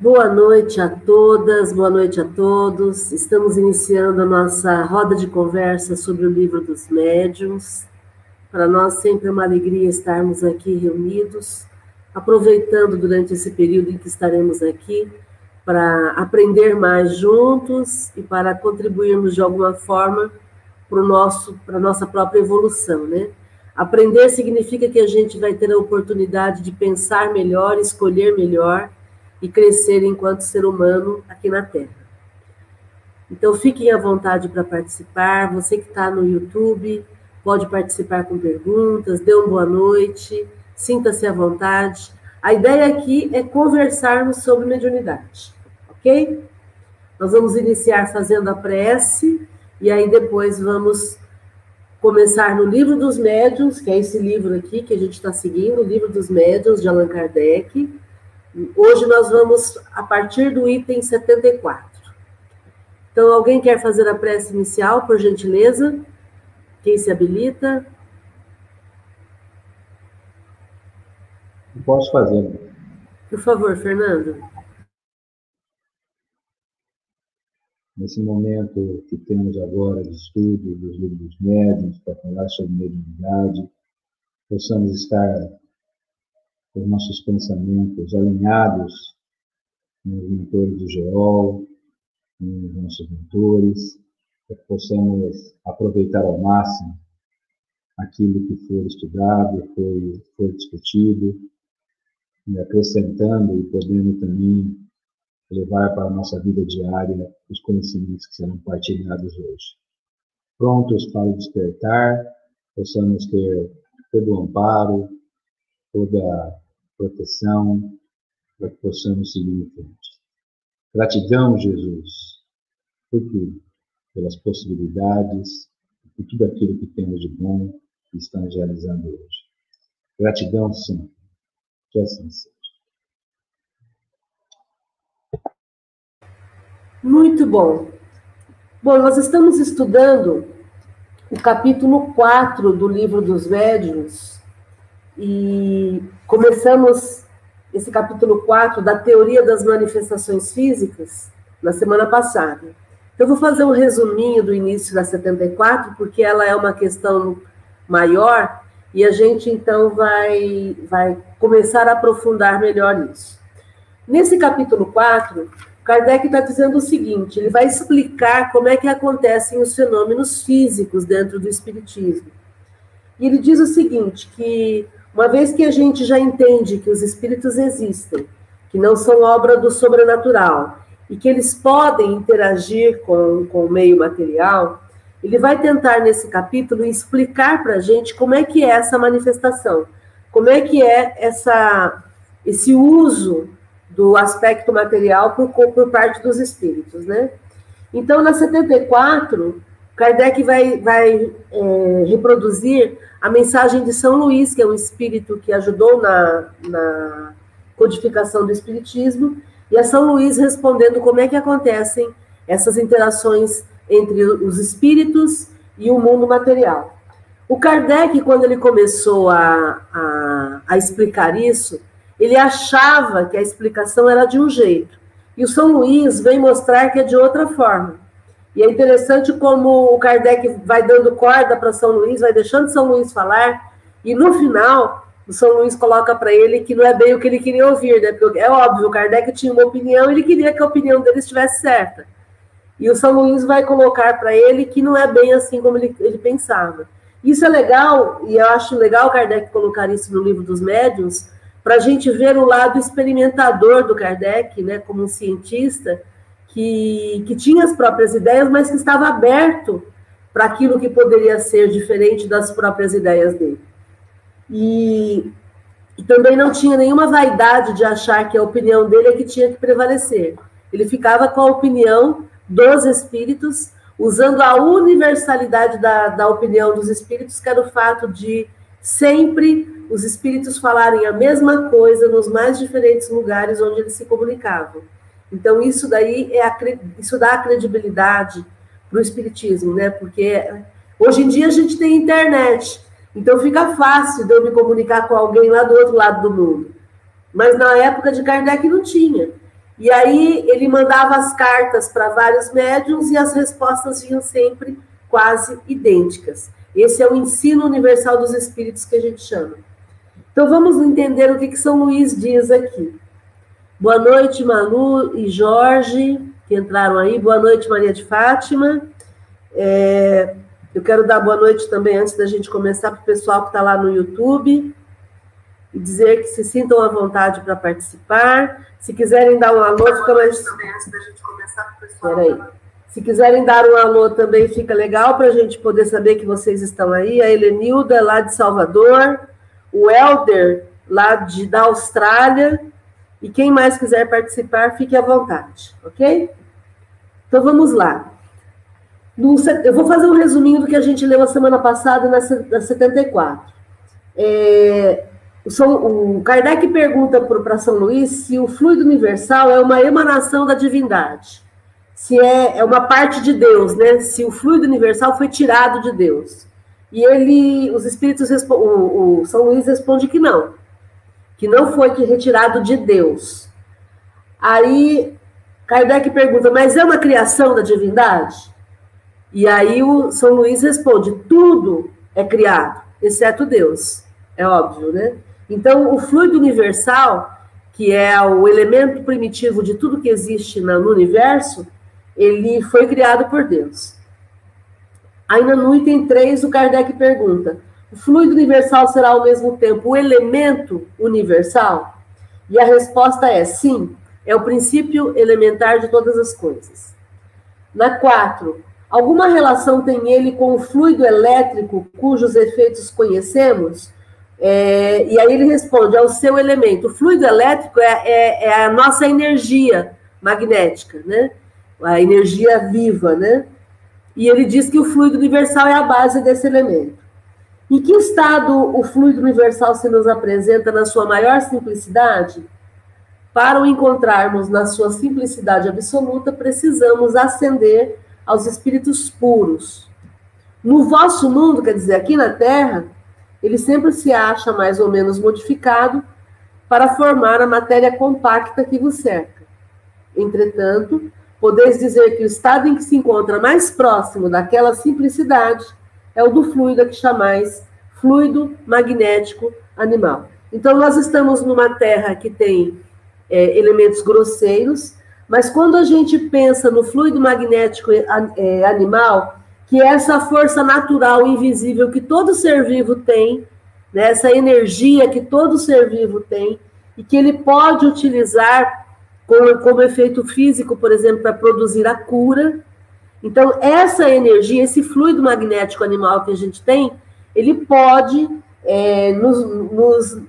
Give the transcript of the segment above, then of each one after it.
Boa noite a todas, boa noite a todos. Estamos iniciando a nossa roda de conversa sobre o livro dos médiuns. Para nós sempre é uma alegria estarmos aqui reunidos, aproveitando durante esse período em que estaremos aqui para aprender mais juntos e para contribuirmos de alguma forma para nosso para nossa própria evolução, né? Aprender significa que a gente vai ter a oportunidade de pensar melhor, escolher melhor e crescer enquanto ser humano aqui na Terra. Então, fiquem à vontade para participar. Você que está no YouTube, pode participar com perguntas, dê uma boa noite, sinta-se à vontade. A ideia aqui é conversarmos sobre mediunidade, ok? Nós vamos iniciar fazendo a prece e aí depois vamos começar no Livro dos Médiuns, que é esse livro aqui que a gente está seguindo, o Livro dos Médiuns de Allan Kardec. Hoje nós vamos a partir do item 74. Então, alguém quer fazer a prece inicial, por gentileza? Quem se habilita? Posso fazer. Por favor, Fernando. Nesse momento que temos agora de estudo dos livros médios, para falar sobre mediunidade, possamos estar os nossos pensamentos alinhados com os mentores do GEOL, com os nossos mentores, para que possamos aproveitar ao máximo aquilo que for estudado, foi, foi discutido, e acrescentando e podendo também levar para a nossa vida diária os conhecimentos que serão partilhados hoje. Prontos para despertar, possamos ter todo o amparo, toda proteção, para que possamos seguir em frente. Gratidão, Jesus, por tudo, pelas possibilidades, por tudo aquilo que temos de bom que estamos realizando hoje. Gratidão sim, Que assim seja. Muito bom. Bom, nós estamos estudando o capítulo 4 do livro dos médiuns, e começamos esse capítulo 4 da teoria das manifestações físicas na semana passada. Eu vou fazer um resuminho do início da 74, porque ela é uma questão maior e a gente então vai, vai começar a aprofundar melhor nisso. Nesse capítulo 4, Kardec está dizendo o seguinte: ele vai explicar como é que acontecem os fenômenos físicos dentro do Espiritismo. E ele diz o seguinte: que uma vez que a gente já entende que os espíritos existem, que não são obra do sobrenatural e que eles podem interagir com, com o meio material, ele vai tentar nesse capítulo explicar para a gente como é que é essa manifestação, como é que é essa, esse uso do aspecto material por, por parte dos espíritos, né? Então, na 74, Kardec vai, vai é, reproduzir a mensagem de São Luís, que é um espírito que ajudou na, na codificação do espiritismo, e a São Luís respondendo como é que acontecem essas interações entre os espíritos e o mundo material. O Kardec, quando ele começou a, a, a explicar isso, ele achava que a explicação era de um jeito, e o São Luís vem mostrar que é de outra forma. E é interessante como o Kardec vai dando corda para São Luís, vai deixando São Luís falar, e no final, o São Luís coloca para ele que não é bem o que ele queria ouvir, né? Porque é óbvio, o Kardec tinha uma opinião, ele queria que a opinião dele estivesse certa. E o São Luís vai colocar para ele que não é bem assim como ele, ele pensava. Isso é legal, e eu acho legal o Kardec colocar isso no livro dos médiuns, para a gente ver o lado experimentador do Kardec, né, como um cientista, que, que tinha as próprias ideias, mas que estava aberto para aquilo que poderia ser diferente das próprias ideias dele. E, e, também não tinha nenhuma vaidade de achar que a opinião dele é que tinha que prevalecer. Ele ficava com a opinião dos espíritos, usando a universalidade da, da opinião dos espíritos, que era o fato de sempre os espíritos falarem a mesma coisa nos mais diferentes lugares onde eles se comunicavam. Então, isso daí é a, isso dá credibilidade para o Espiritismo, né? Porque hoje em dia a gente tem internet, então fica fácil de eu me comunicar com alguém lá do outro lado do mundo. Mas na época de Kardec não tinha. E aí ele mandava as cartas para vários médiums e as respostas vinham sempre quase idênticas. Esse é o ensino universal dos espíritos que a gente chama. Então vamos entender o que, que São Luís diz aqui. Boa noite, Manu e Jorge, que entraram aí. Boa noite, Maria de Fátima. É, eu quero dar boa noite também, antes da gente começar, para o pessoal que está lá no YouTube. E dizer que se sintam à vontade para participar. Se quiserem dar um alô, fica mais. Também, antes da gente começar, para o pessoal. Peraí. Se quiserem dar um alô também, fica legal para a gente poder saber que vocês estão aí. A Helenilda, lá de Salvador. O Helder, lá de, da Austrália. E quem mais quiser participar, fique à vontade, ok? Então vamos lá. Eu vou fazer um resuminho do que a gente leu a semana passada na, na 74. É, o, o Kardec pergunta para São Luís se o fluido universal é uma emanação da divindade, se é, é uma parte de Deus, né? Se o fluido universal foi tirado de Deus. E ele, os espíritos, o, o São Luís responde que não, que não foi que retirado de Deus. Aí Kardec pergunta, mas é uma criação da divindade? E aí o São Luís responde, tudo é criado, exceto Deus. É óbvio, né? Então, o fluido universal, que é o elemento primitivo de tudo que existe no universo, ele foi criado por Deus. Ainda no item 3, o Kardec pergunta: o fluido universal será ao mesmo tempo o elemento universal? E a resposta é sim, é o princípio elementar de todas as coisas. Na 4, alguma relação tem ele com o fluido elétrico cujos efeitos conhecemos? É, e aí ele responde: é o seu elemento. O fluido elétrico é, é, é, a nossa energia magnética, né? A energia viva, né? E ele diz que o fluido universal é a base desse elemento. Em que estado o fluido universal se nos apresenta na sua maior simplicidade? Para o encontrarmos na sua simplicidade absoluta, precisamos ascender aos espíritos puros. No vosso mundo, quer dizer, aqui na Terra, ele sempre se acha mais ou menos modificado para formar a matéria compacta que vos cerca. Entretanto, podeis dizer que o estado em que se encontra mais próximo daquela simplicidade é o do fluido que chamais fluido magnético animal. Então, nós estamos numa terra que tem é, elementos grosseiros, mas quando a gente pensa no fluido magnético é, animal, que é essa força natural invisível que todo ser vivo tem, né, essa energia que todo ser vivo tem, e que ele pode utilizar como, como efeito físico, por exemplo, para produzir a cura, então, essa energia, esse fluido magnético animal que a gente tem, ele pode é, nos, nos,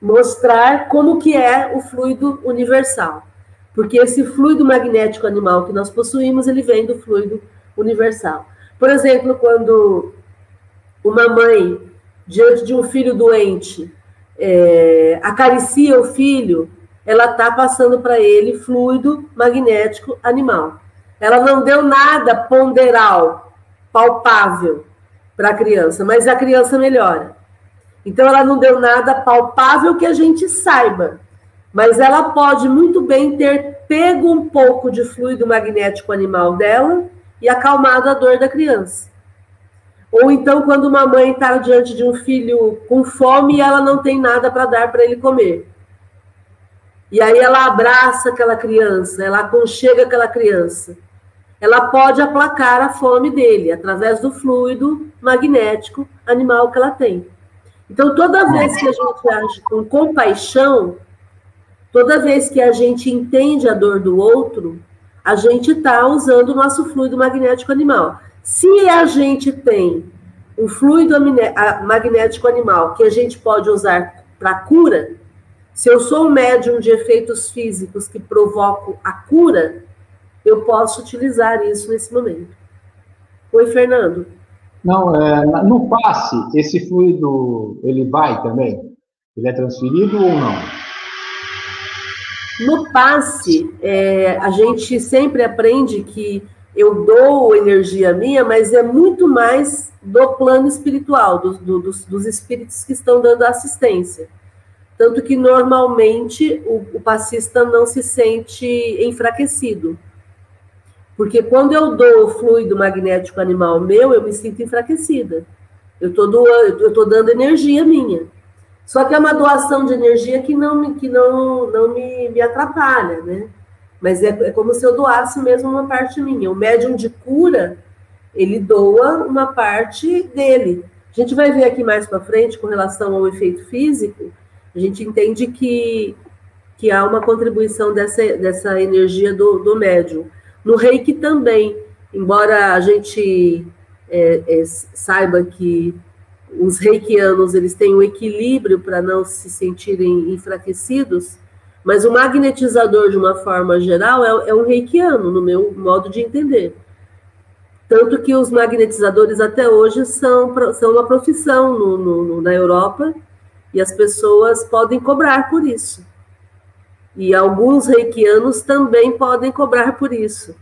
mostrar como que é o fluido universal. Porque esse fluido magnético animal que nós possuímos, ele vem do fluido universal. Por exemplo, quando uma mãe, diante de um filho doente, é, acaricia o filho, ela está passando para ele fluido magnético animal. Ela não deu nada ponderal, palpável para a criança, mas a criança melhora. Então, ela não deu nada palpável que a gente saiba, mas ela pode muito bem ter pego um pouco de fluido magnético animal dela e acalmado a dor da criança. Ou então, quando uma mãe está diante de um filho com fome e ela não tem nada para dar para ele comer. E aí ela abraça aquela criança, ela aconchega aquela criança ela pode aplacar a fome dele através do fluido magnético animal que ela tem. Então, toda vez que a gente age com compaixão, toda vez que a gente entende a dor do outro, a gente está usando o nosso fluido magnético animal. Se a gente tem um fluido magnético animal que a gente pode usar para cura, se eu sou um médium de efeitos físicos que provoco a cura, eu posso utilizar isso nesse momento. Oi, Fernando. Não, é, no passe, esse fluido, ele vai também? Ele é transferido ou não? No passe, é, a gente sempre aprende que eu dou energia minha, mas é muito mais do plano espiritual, do, do, dos, dos espíritos que estão dando assistência. Tanto que normalmente o, o passista não se sente enfraquecido. Porque quando eu dou o fluido magnético animal meu, eu me sinto enfraquecida. Eu estou dando energia minha. Só que é uma doação de energia que não, que não, não me, me atrapalha, né? Mas é, é como se eu doasse mesmo uma parte minha. O médium de cura, ele doa uma parte dele. A gente vai ver aqui mais para frente, com relação ao efeito físico, a gente entende que, que há uma contribuição dessa, dessa energia do, do médium. No reiki também, embora a gente é, é, saiba que os reikianos eles têm um equilíbrio para não se sentirem enfraquecidos, mas o magnetizador, de uma forma geral, é, é um reikiano, no meu modo de entender. Tanto que os magnetizadores até hoje são, são uma profissão no, no, na Europa e as pessoas podem cobrar por isso. E alguns reikianos também podem cobrar por isso.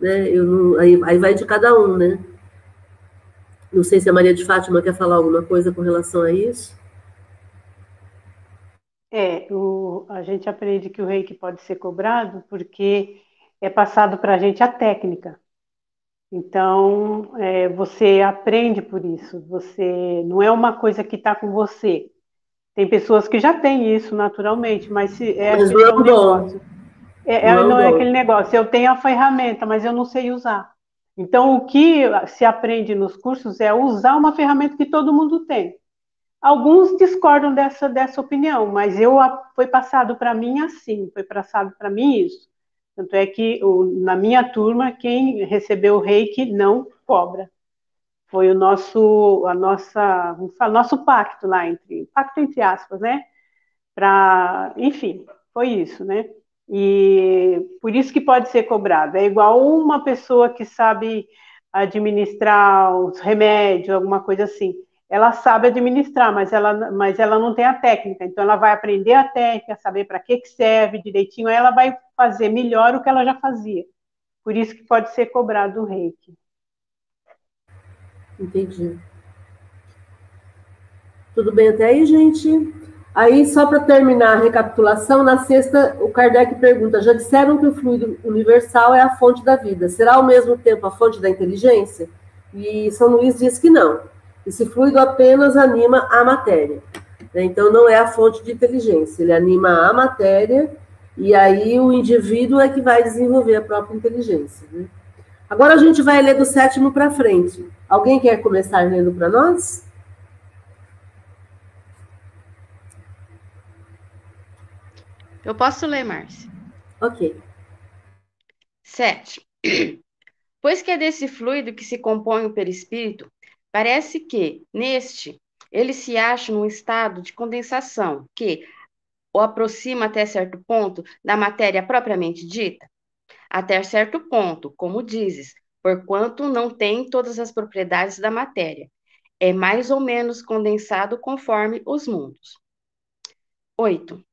Né? Eu aí, aí vai de cada um, né? Não sei se a Maria de Fátima quer falar alguma coisa com relação a isso. É, o, a gente aprende que o reiki pode ser cobrado porque é passado para a gente a técnica. Então, é, você aprende por isso. Você não é uma coisa que está com você. Tem pessoas que já têm isso naturalmente, mas se, é mas não negócio. É, é, não, não é aquele negócio. Eu tenho a ferramenta, mas eu não sei usar. Então, o que se aprende nos cursos é usar uma ferramenta que todo mundo tem. Alguns discordam dessa, dessa opinião, mas eu foi passado para mim assim, foi passado para mim isso. Tanto é que na minha turma, quem recebeu o reiki não cobra. Foi o nosso, a nossa, nosso pacto lá entre, pacto entre aspas, né? Para, enfim, foi isso, né? E por isso que pode ser cobrado. É igual uma pessoa que sabe administrar os remédios, alguma coisa assim. Ela sabe administrar, mas ela, mas ela não tem a técnica. Então, ela vai aprender a técnica, saber para que, que serve direitinho, aí ela vai fazer melhor o que ela já fazia. Por isso que pode ser cobrado o reiki. Entendi. Tudo bem até aí, gente? Aí, só para terminar a recapitulação, na sexta, o Kardec pergunta: já disseram que o fluido universal é a fonte da vida. Será ao mesmo tempo a fonte da inteligência? E São Luís diz que não. Esse fluido apenas anima a matéria. Né? Então, não é a fonte de inteligência. Ele anima a matéria e aí o indivíduo é que vai desenvolver a própria inteligência. Né? Agora a gente vai ler do sétimo para frente. Alguém quer começar lendo para nós? Eu posso ler, Márcia? Ok. 7. Pois que é desse fluido que se compõe o perispírito, parece que, neste, ele se acha num estado de condensação que o aproxima até certo ponto da matéria propriamente dita? Até certo ponto, como dizes, porquanto não tem todas as propriedades da matéria. É mais ou menos condensado conforme os mundos. 8.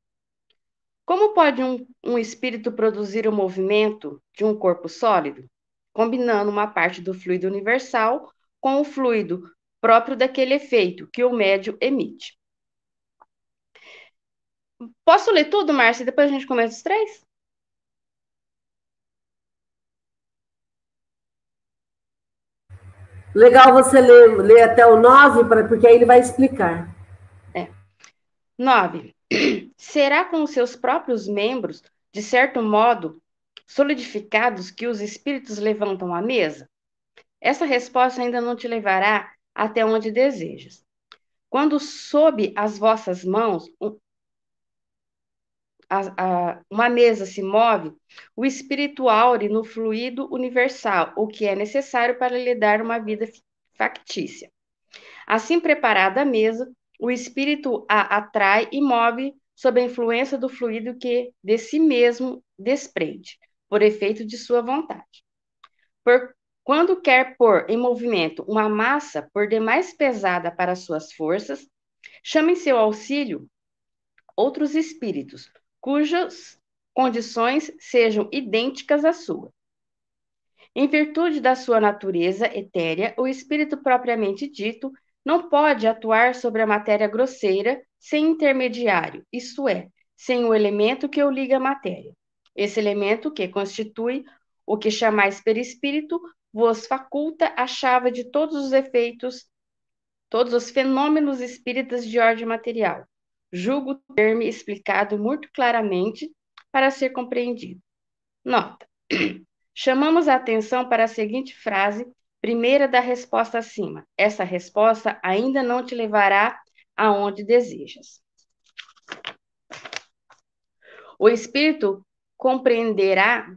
Como pode um, um espírito produzir o movimento de um corpo sólido? Combinando uma parte do fluido universal com o fluido próprio daquele efeito que o médio emite. Posso ler tudo, Márcia, e depois a gente começa os três? Legal você ler, ler até o 9, porque aí ele vai explicar. É. 9. será com seus próprios membros, de certo modo, solidificados que os espíritos levantam a mesa? Essa resposta ainda não te levará até onde desejas. Quando sob as vossas mãos a, a, uma mesa se move, o espírito aure no fluido universal, o que é necessário para lhe dar uma vida factícia. Assim preparada a mesa, o espírito a atrai e move sob a influência do fluido que de si mesmo desprende, por efeito de sua vontade. Por, quando quer pôr em movimento uma massa por demais pesada para suas forças, chama em seu auxílio outros espíritos, cujas condições sejam idênticas à sua. Em virtude da sua natureza etérea, o espírito propriamente dito não pode atuar sobre a matéria grosseira sem intermediário, isto é, sem o elemento que o liga à matéria. Esse elemento, que constitui o que chamais perispírito, vos faculta a chave de todos os efeitos, todos os fenômenos espíritas de ordem material. Julgo ter-me explicado muito claramente para ser compreendido. Nota. Chamamos a atenção para a seguinte frase, primeira da resposta acima. Essa resposta ainda não te levará aonde desejas. O espírito compreenderá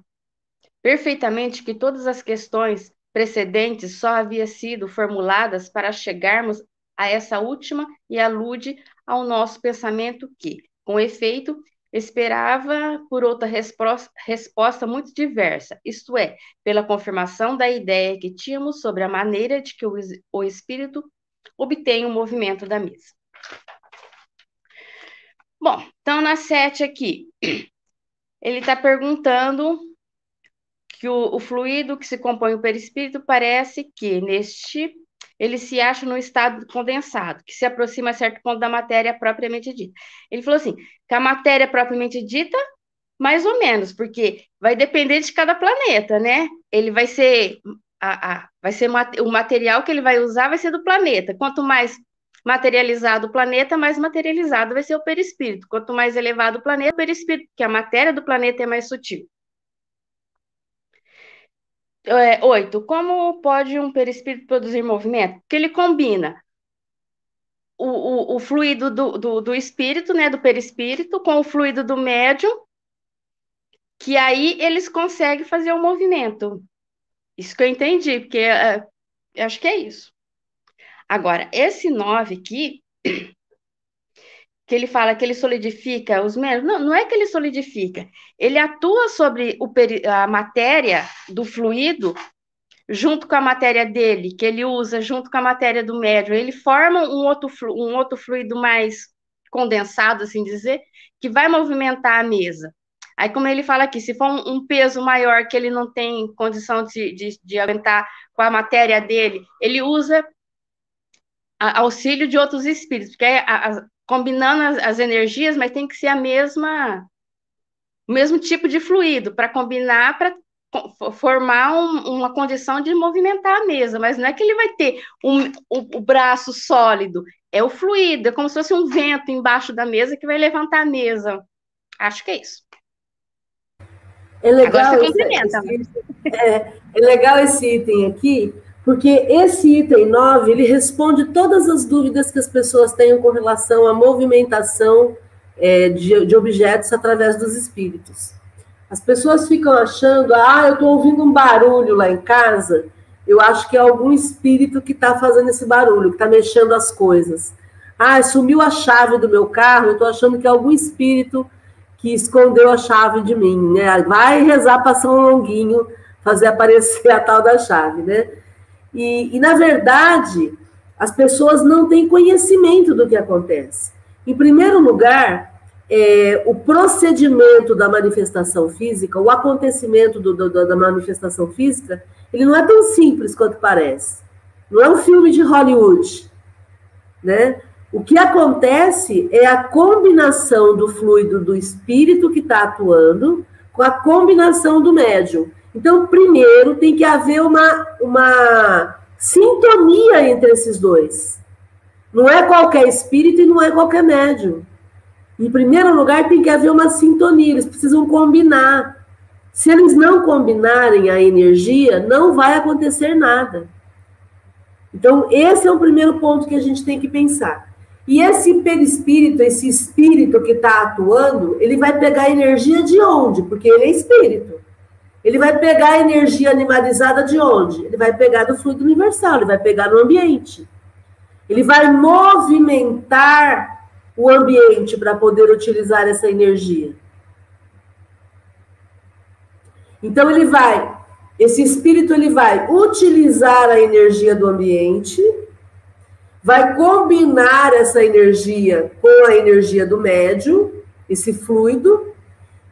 perfeitamente que todas as questões precedentes só haviam sido formuladas para chegarmos a essa última e alude ao nosso pensamento que, com efeito, esperava por outra resposta, muito diversa, isto é, pela confirmação da ideia que tínhamos sobre a maneira de que o, o espírito obtém o movimento da mesa. Bom, então na sete aqui, ele está perguntando que o, o, fluido que se compõe o perispírito parece que neste ele se acha no estado condensado, que se aproxima a certo ponto da matéria propriamente dita. Ele falou assim, que a matéria propriamente dita, mais ou menos, porque vai depender de cada planeta, né? Ele vai ser a, a, vai ser o material que ele vai usar vai ser do planeta. Quanto mais materializado o planeta, mais materializado vai ser o perispírito. Quanto mais elevado o planeta, o perispírito, porque a matéria do planeta é mais sutil. É, oito. Como pode um perispírito produzir movimento? Porque ele combina o, o, o fluido do, do, do, espírito, né, do perispírito, com o fluido do médium, que aí eles conseguem fazer o movimento. Isso que eu entendi, porque uh, acho que é isso. Agora, esse 9 aqui, que ele fala que ele solidifica os membros, não, não é que ele solidifica, ele atua sobre o, a matéria do fluido junto com a matéria dele, que ele usa junto com a matéria do médium, ele forma um outro, um outro fluido mais condensado, assim dizer, que vai movimentar a mesa. Aí, como ele fala aqui, se for um, peso maior que ele não tem condição de, de, de aguentar com a matéria dele, ele usa auxílio de outros espíritos, porque a, a, combinando as, as, energias, mas tem que ser a mesma, o mesmo tipo de fluido para combinar para formar um, uma condição de movimentar a mesa, mas não é que ele vai ter um, o, o braço sólido, é o fluido, é como se fosse um vento embaixo da mesa que vai levantar a mesa. Acho que é isso. É legal, Agora você complementa. Esse, é, é legal esse item aqui, porque esse item 9, ele responde todas as dúvidas que as pessoas tenham com relação à movimentação é, de, de, objetos através dos espíritos. As pessoas ficam achando, ah, eu estou ouvindo um barulho lá em casa, eu acho que é algum espírito que está fazendo esse barulho, que está mexendo as coisas. Ah, sumiu a chave do meu carro, eu estou achando que é algum espírito que escondeu a chave de mim, né? Vai rezar para São Longuinho fazer aparecer a tal da chave, né? E, e, na verdade, as pessoas não têm conhecimento do que acontece. Em primeiro lugar, é, o procedimento da manifestação física, o acontecimento do, do, da manifestação física, ele não é tão simples quanto parece. Não é um filme de Hollywood, né? O que acontece é a combinação do fluido do espírito que está atuando com a combinação do médium. Então, primeiro tem que haver uma, uma sintonia entre esses dois. Não é qualquer espírito e não é qualquer médium. Em primeiro lugar, tem que haver uma sintonia, eles precisam combinar. Se eles não combinarem a energia, não vai acontecer nada. Então, esse é o primeiro ponto que a gente tem que pensar. E esse perispírito, esse espírito que está atuando, ele vai pegar energia de onde? Porque ele é espírito. Ele vai pegar a energia animalizada de onde? Ele vai pegar do fluido universal, ele vai pegar no ambiente. Ele vai movimentar o ambiente para poder utilizar essa energia. Então ele vai, esse espírito ele vai utilizar a energia do ambiente, vai combinar essa energia com a energia do médium, esse fluido,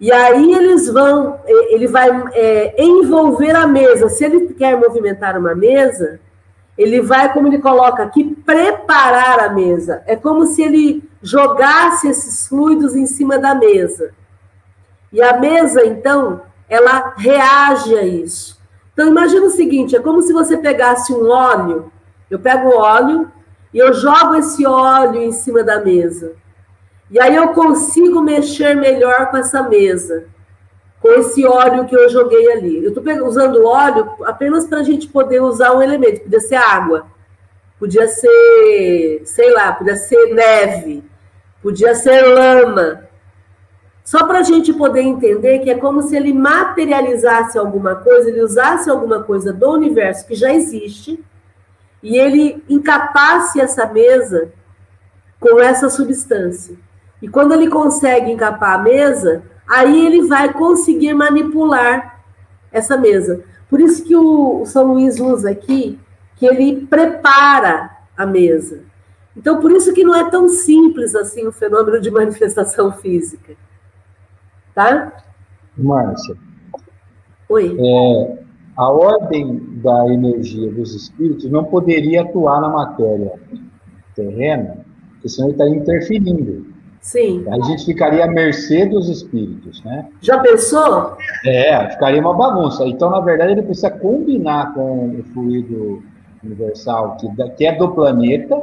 e aí eles vão, ele vai é, envolver a mesa. Se ele quer movimentar uma mesa, ele vai, como ele coloca aqui, preparar a mesa. É como se ele jogasse esses fluidos em cima da mesa. E a mesa, então, ela reage a isso. Então, imagina o seguinte: é como se você pegasse um óleo, eu pego o óleo e eu jogo esse óleo em cima da mesa. E aí eu consigo mexer melhor com essa mesa, com esse óleo que eu joguei ali. Eu estou usando óleo apenas para a gente poder usar um elemento. Podia ser água, podia ser, sei lá, podia ser neve, podia ser lama. Só para a gente poder entender que é como se ele materializasse alguma coisa, ele usasse alguma coisa do universo que já existe e ele encapasse essa mesa com essa substância. E quando ele consegue encapar a mesa, aí ele vai conseguir manipular essa mesa. Por isso que o São Luís usa aqui que ele prepara a mesa. Então, por isso que não é tão simples assim o fenômeno de manifestação física. Tá? Márcia. Oi. É, a ordem da energia dos espíritos não poderia atuar na matéria terrena, porque senão ele estaria interferindo. Sim. Aí a gente ficaria à mercê dos espíritos, né? Já pensou? É, ficaria uma bagunça. Então, na verdade, ele precisa combinar com o fluido universal, que, que é do planeta,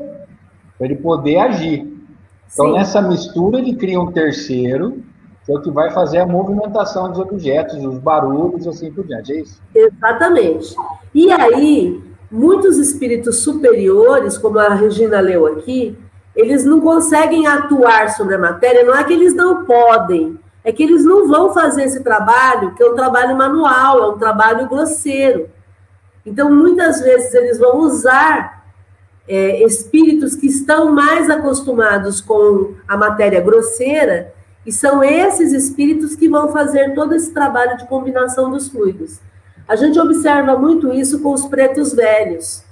para ele poder agir. Então, Sim. nessa mistura, ele cria um terceiro, que é o que vai fazer a movimentação dos objetos, os barulhos, assim por diante, é isso? Exatamente. E aí, muitos espíritos superiores, como a Regina leu aqui, eles não conseguem atuar sobre a matéria, não é que eles não podem, é que eles não vão fazer esse trabalho, que é um trabalho manual, é um trabalho grosseiro. Então, muitas vezes, eles vão usar é, espíritos que estão mais acostumados com a matéria grosseira, e são esses espíritos que vão fazer todo esse trabalho de combinação dos fluidos. A gente observa muito isso com os pretos velhos,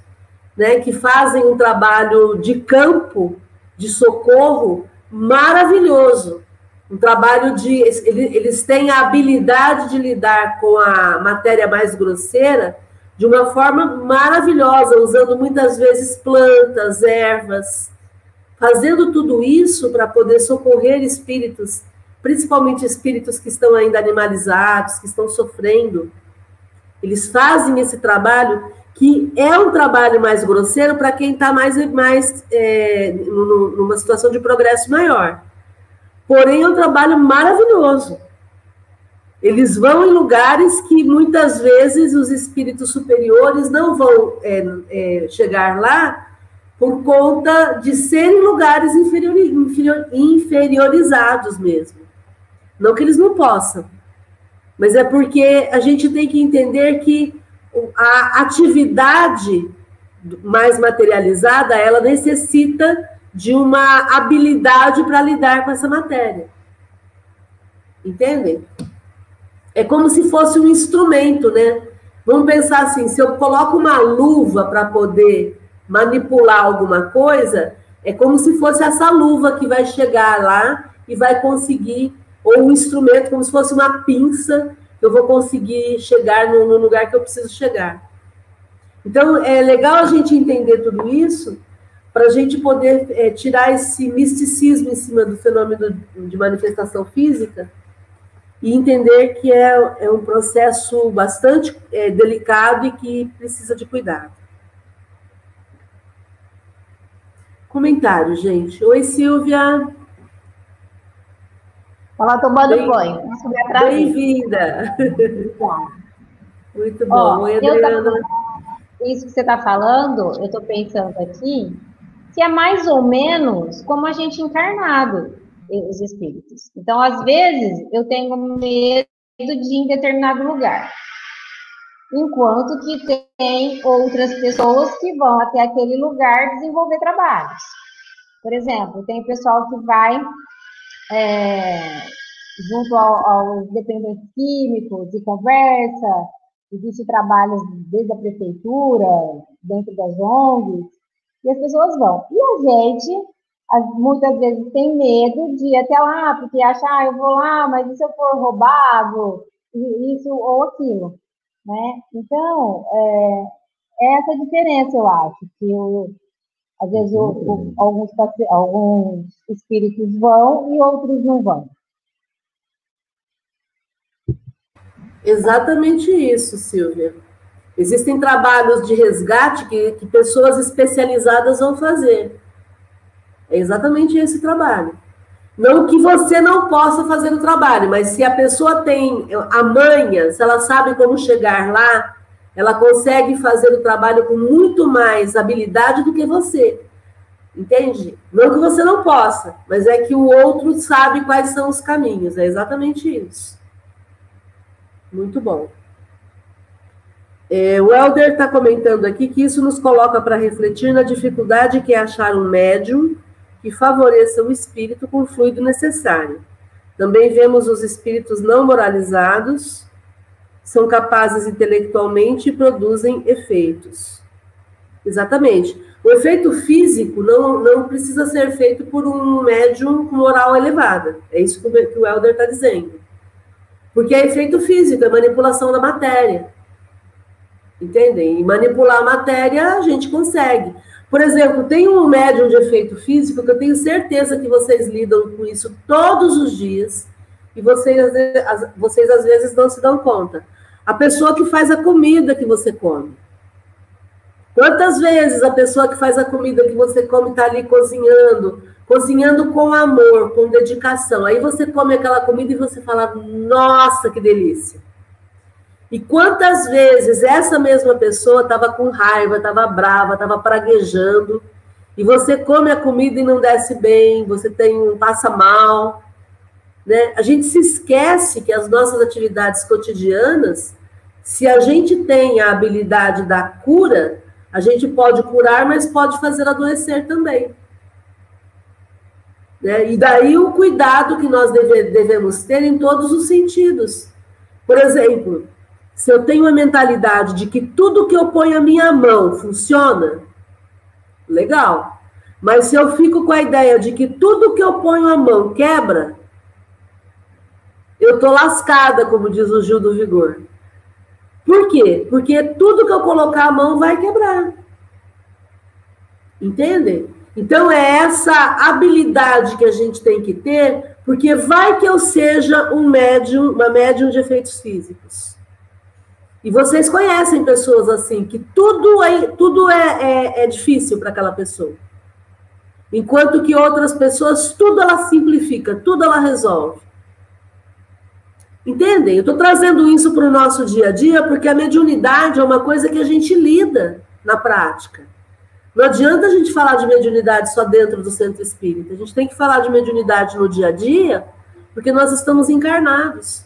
né, que fazem um trabalho de campo de socorro maravilhoso. Um trabalho de. Eles têm a habilidade de lidar com a matéria mais grosseira de uma forma maravilhosa, usando muitas vezes plantas, ervas, fazendo tudo isso para poder socorrer espíritos, principalmente espíritos que estão ainda animalizados, que estão sofrendo. Eles fazem esse trabalho que é um trabalho mais grosseiro para quem está mais, mais é, numa situação de progresso maior. Porém, é um trabalho maravilhoso. Eles vão em lugares que muitas vezes os espíritos superiores não vão é, é, chegar lá por conta de serem lugares inferior, inferior, inferiorizados mesmo. Não que eles não possam, mas é porque a gente tem que entender que a atividade mais materializada, ela necessita de uma habilidade para lidar com essa matéria. Entendem? É como se fosse um instrumento, né? Vamos pensar assim, se eu coloco uma luva para poder manipular alguma coisa, é como se fosse essa luva que vai chegar lá e vai conseguir, ou um instrumento, como se fosse uma pinça eu vou conseguir chegar no, no lugar que eu preciso chegar. Então, é legal a gente entender tudo isso para a gente poder é, tirar esse misticismo em cima do fenômeno de manifestação física e entender que é, é um processo bastante é, delicado e que precisa de cuidado. Comentário, gente. Oi, Silvia. Ela tomando Bem, banho. Bem-vinda. Muito bom. Ó, Oi, Adriana. Isso que você está falando, eu estou pensando aqui, que é mais ou menos como a gente encarnado, os espíritos. Então, às vezes, eu tenho medo de ir em determinado lugar. Enquanto que tem outras pessoas que vão até aquele lugar desenvolver trabalhos. Por exemplo, tem pessoal que vai é, junto ao, aos dependentes químicos, de conversa, existem trabalhos desde a prefeitura, dentro das ONGs, e as pessoas vão. E a gente, muitas vezes, tem medo de ir até lá, porque acha, ah, eu vou lá, mas e se eu for roubado? Isso ou aquilo, né? Então, é, é essa diferença, eu acho, que o, às vezes o, o, alguns, alguns espíritos vão e outros não vão. Exatamente isso, Silvia. Existem trabalhos de resgate que, que pessoas especializadas vão fazer. É exatamente esse trabalho. Não que você não possa fazer o trabalho, mas se a pessoa tem a manha, se ela sabe como chegar lá, ela consegue fazer o trabalho com muito mais habilidade do que você. Entende? Não que você não possa, mas é que o outro sabe quais são os caminhos. É exatamente isso. Muito bom. É, o Helder está comentando aqui que isso nos coloca para refletir na dificuldade que é achar um médium que favoreça o espírito com o fluido necessário. Também vemos os espíritos não moralizados, são capazes intelectualmente e produzem efeitos. Exatamente. O efeito físico não, não precisa ser feito por um médium com moral elevada. É isso que o Helder está dizendo. Porque é efeito físico, é manipulação da matéria. Entendem? E manipular a matéria a gente consegue. Por exemplo, tem um médium de efeito físico que eu tenho certeza que vocês lidam com isso todos os dias e vocês, vocês às vezes não se dão conta. A pessoa que faz a comida que você come. Quantas vezes a pessoa que faz a comida que você come está ali cozinhando, cozinhando com amor, com dedicação. Aí você come aquela comida e você fala: Nossa, que delícia! E quantas vezes essa mesma pessoa estava com raiva, estava brava, estava praguejando, e você come a comida e não desce bem, você tem passa mal, né? A gente se esquece que as nossas atividades cotidianas, se a gente tem a habilidade da cura, a gente pode curar, mas pode fazer adoecer também. Né? E daí o cuidado que nós deve, devemos ter em todos os sentidos. Por exemplo, se eu tenho a mentalidade de que tudo que eu ponho a minha mão funciona, legal. Mas se eu fico com a ideia de que tudo que eu ponho a mão quebra, eu tô lascada, como diz o Gil do Vigor. Por quê? Porque tudo que eu colocar a mão vai quebrar. Entendem? Então é essa habilidade que a gente tem que ter, porque vai que eu seja um médium, uma médium de efeitos físicos. E vocês conhecem pessoas assim, que tudo é, tudo é, é, é difícil para aquela pessoa. Enquanto que outras pessoas, tudo ela simplifica, tudo ela resolve. Entendem? Eu estou trazendo isso para o nosso dia a dia porque a mediunidade é uma coisa que a gente lida na prática. Não adianta a gente falar de mediunidade só dentro do centro espírita. A gente tem que falar de mediunidade no dia a dia, porque nós estamos encarnados.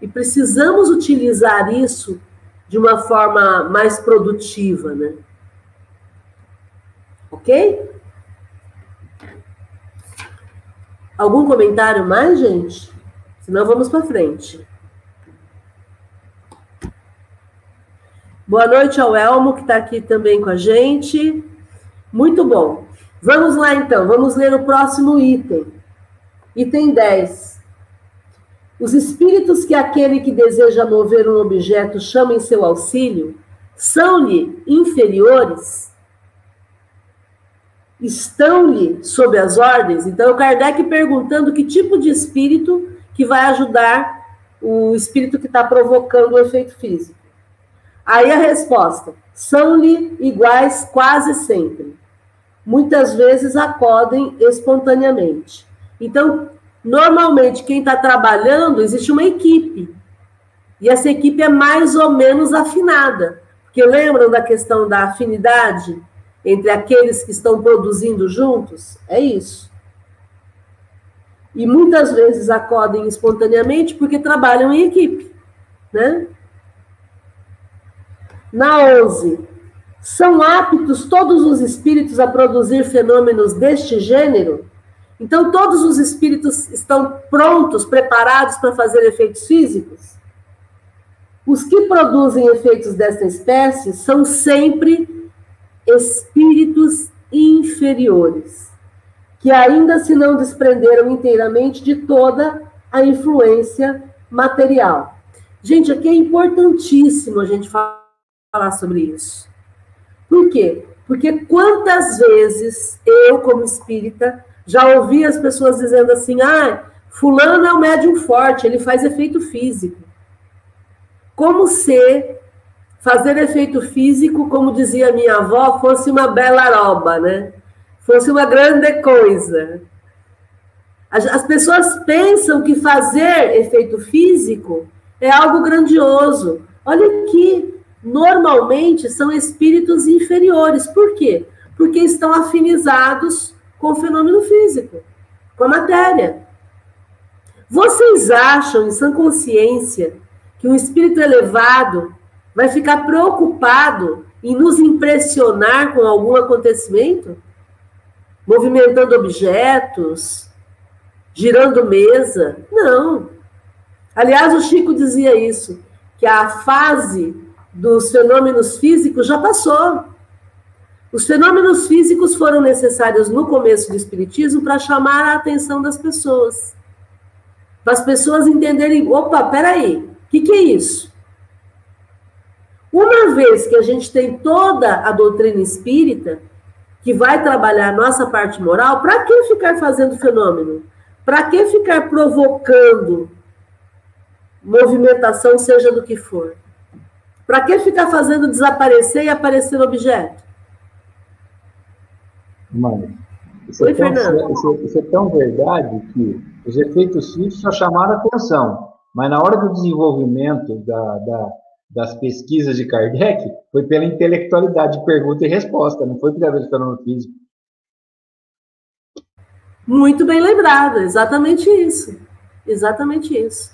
E precisamos utilizar isso de uma forma mais produtiva, né? Ok? Algum comentário mais, gente? Senão vamos para frente. Boa noite ao Elmo, que está aqui também com a gente. Muito bom. Vamos lá, então. Vamos ler o próximo item. Item 10. Os espíritos que aquele que deseja mover um objeto chama em seu auxílio são-lhe inferiores? Estão-lhe sob as ordens? Então, o Kardec perguntando que tipo de espírito que vai ajudar o espírito que está provocando o efeito físico. Aí a resposta: são-lhe iguais quase sempre. Muitas vezes acodem espontaneamente. Então, Normalmente, quem está trabalhando, existe uma equipe. E essa equipe é mais ou menos afinada. Porque lembram da questão da afinidade entre aqueles que estão produzindo juntos? É isso. E muitas vezes acodem espontaneamente porque trabalham em equipe. Né? Na 11. São aptos todos os espíritos a produzir fenômenos deste gênero? Então, todos os espíritos estão prontos, preparados para fazer efeitos físicos? Os que produzem efeitos dessa espécie são sempre espíritos inferiores, que ainda se não desprenderam inteiramente de toda a influência material. Gente, aqui é importantíssimo a gente falar sobre isso. Por quê? Porque quantas vezes eu, como espírita, já ouvi as pessoas dizendo assim: ah, Fulano é um médium forte, ele faz efeito físico. Como se fazer efeito físico, como dizia minha avó, fosse uma bela roba, né? Fosse uma grande coisa. As pessoas pensam que fazer efeito físico é algo grandioso. Olha aqui, normalmente são espíritos inferiores. Por quê? Porque estão afinizados com o fenômeno físico, com a matéria. Vocês acham, em sã consciência, que um espírito elevado vai ficar preocupado em nos impressionar com algum acontecimento? Movimentando objetos, girando mesa? Não. Aliás, o Chico dizia isso, que a fase dos fenômenos físicos já passou. Os fenômenos físicos foram necessários no começo do Espiritismo para chamar a atenção das pessoas para as pessoas entenderem, opa, peraí, o que, que é isso? Uma vez que a gente tem toda a doutrina espírita, que vai trabalhar a nossa parte moral, para que ficar fazendo fenômeno? Para que ficar provocando movimentação, seja do que for? Para que ficar fazendo desaparecer e aparecer objeto? Mãe, isso, Oi, é tão, isso, isso é tão verdade que os efeitos físicos só chamaram atenção, mas na hora do desenvolvimento da, da, das pesquisas de Kardec, foi pela intelectualidade de pergunta e resposta, não foi pela fenômeno físico. Muito bem lembrado, exatamente isso. Exatamente isso.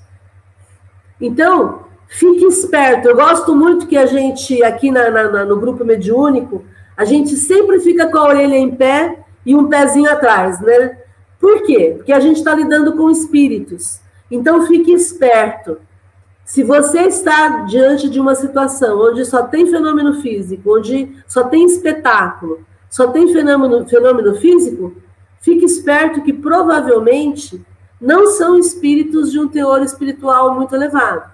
Então, fique esperto. Eu gosto muito que a gente, aqui na, na, no grupo mediúnico, a gente sempre fica com a orelha em pé e um pezinho atrás, né? Por quê? Porque a gente está lidando com espíritos. Então fique esperto. Se você está diante de uma situação onde só tem fenômeno físico, onde só tem espetáculo, só tem fenômeno, fenômeno físico, fique esperto que provavelmente não são espíritos de um teor espiritual muito elevado.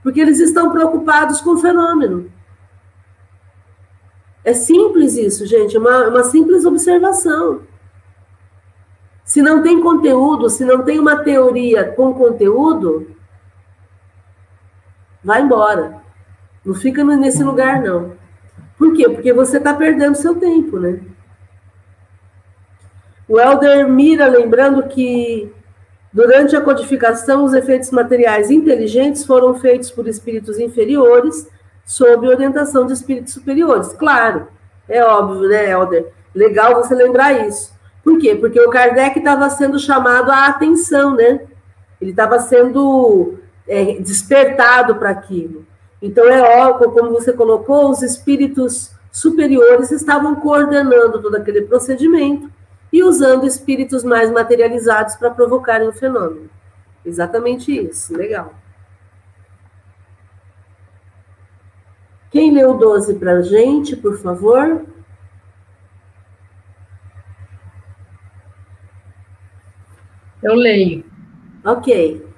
Porque eles estão preocupados com o fenômeno. É simples isso, gente, é uma, uma simples observação. Se não tem conteúdo, se não tem uma teoria com conteúdo, vai embora. Não fica nesse lugar, não. Por quê? Porque você está perdendo seu tempo, né? O Helder mira lembrando que durante a codificação, os efeitos materiais inteligentes foram feitos por espíritos inferiores sob orientação de espíritos superiores. Claro, é óbvio, né, Helder? Legal você lembrar isso. Por quê? Porque o Kardec estava sendo chamado à atenção, né? Ele estava sendo é, despertado para aquilo. Então, é óbvio, como você colocou, os espíritos superiores estavam coordenando todo aquele procedimento e usando espíritos mais materializados para provocarem o fenômeno. Exatamente isso, legal. Quem leu 12 para a gente, por favor? Eu leio. Ok.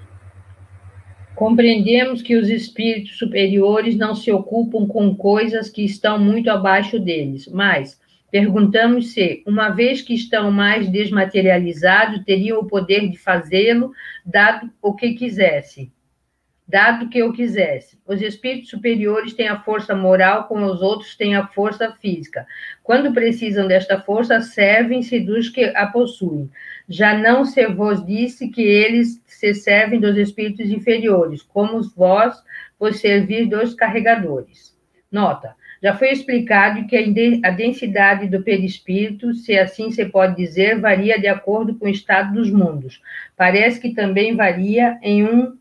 Compreendemos que os espíritos superiores não se ocupam com coisas que estão muito abaixo deles, mas perguntamos se, uma vez que estão mais desmaterializados, teriam o poder de fazê-lo, dado o que quisesse dado que eu quisesse. Os espíritos superiores têm a força moral, como os outros têm a força física. Quando precisam desta força, servem-se dos que a possuem. Já não se vos disse que eles se servem dos espíritos inferiores, como vós vos servir dos carregadores. Nota. Já foi explicado que a densidade do perispírito, se assim se pode dizer, varia de acordo com o estado dos mundos. Parece que também varia em um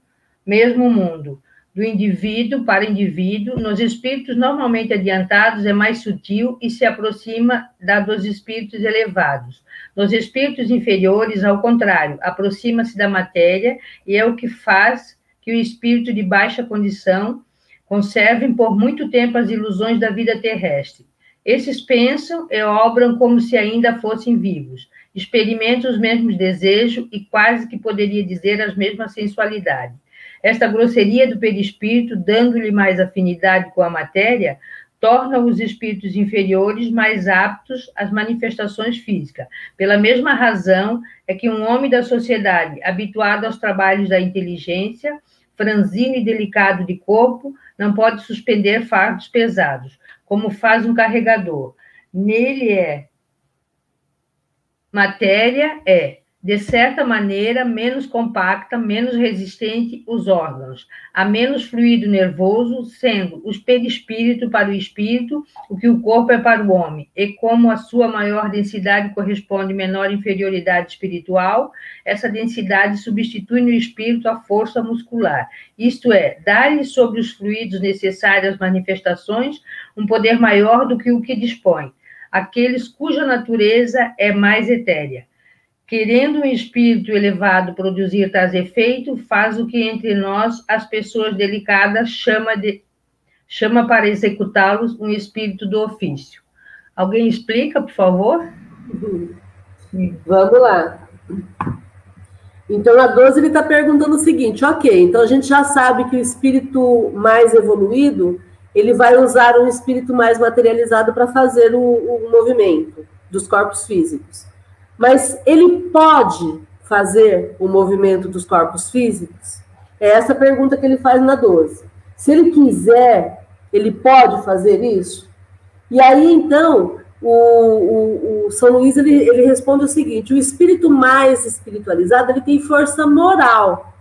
mesmo mundo, do indivíduo para indivíduo, nos espíritos normalmente adiantados é mais sutil e se aproxima da dos espíritos elevados. Nos espíritos inferiores, ao contrário, aproxima-se da matéria e é o que faz que o espírito de baixa condição conservem por muito tempo as ilusões da vida terrestre. Esses pensam e obram como se ainda fossem vivos, experimentam os mesmos desejos e quase que poderia dizer as mesmas sensualidades esta grosseria do perispírito, dando-lhe mais afinidade com a matéria, torna os espíritos inferiores mais aptos às manifestações físicas. Pela mesma razão é que um homem da sociedade, habituado aos trabalhos da inteligência, franzino e delicado de corpo, não pode suspender fardos pesados, como faz um carregador. Nele é matéria, é de certa maneira, menos compacta, menos resistente os órgãos, há menos fluido nervoso, sendo os perispírito para o espírito o que o corpo é para o homem, e como a sua maior densidade corresponde menor inferioridade espiritual, essa densidade substitui no espírito a força muscular, isto é, dá-lhe sobre os fluidos necessários às manifestações um poder maior do que o que dispõe, aqueles cuja natureza é mais etérea Querendo um espírito elevado produzir tais efeitos, faz o que entre nós, as pessoas delicadas, chama, de, chama para executá-los um espírito do ofício. Alguém explica, por favor? Vamos lá. Então, a 12 ele está perguntando o seguinte: ok, então a gente já sabe que o espírito mais evoluído ele vai usar um espírito mais materializado para fazer o, o movimento dos corpos físicos. Mas ele pode fazer o movimento dos corpos físicos? É essa pergunta que ele faz na 12. Se ele quiser, ele pode fazer isso? E aí, então, o, o, o São Luís ele, ele responde o seguinte: o espírito mais espiritualizado ele tem força moral.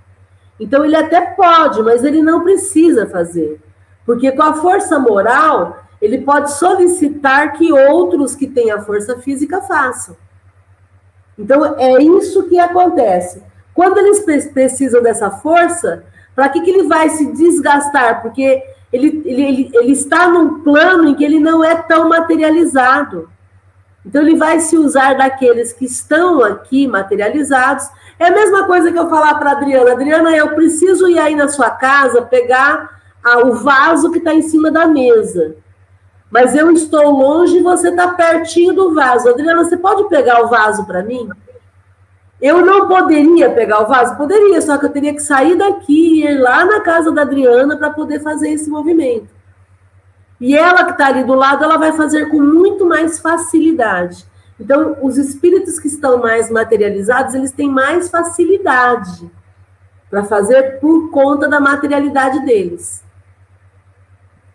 Então, ele até pode, mas ele não precisa fazer. Porque com a força moral, ele pode solicitar que outros que têm a força física façam. Então, é isso que acontece. Quando eles precisam dessa força, para que, que ele vai se desgastar? Porque ele, ele, ele, ele está num plano em que ele não é tão materializado. Então, ele vai se usar daqueles que estão aqui materializados. É a mesma coisa que eu falar para Adriana: Adriana, eu preciso ir aí na sua casa pegar o vaso que está em cima da mesa mas eu estou longe e você está pertinho do vaso. Adriana, você pode pegar o vaso para mim? Eu não poderia pegar o vaso? Poderia, só que eu teria que sair daqui e ir lá na casa da Adriana para poder fazer esse movimento. E ela que está ali do lado, ela vai fazer com muito mais facilidade. Então, os espíritos que estão mais materializados, eles têm mais facilidade para fazer por conta da materialidade deles.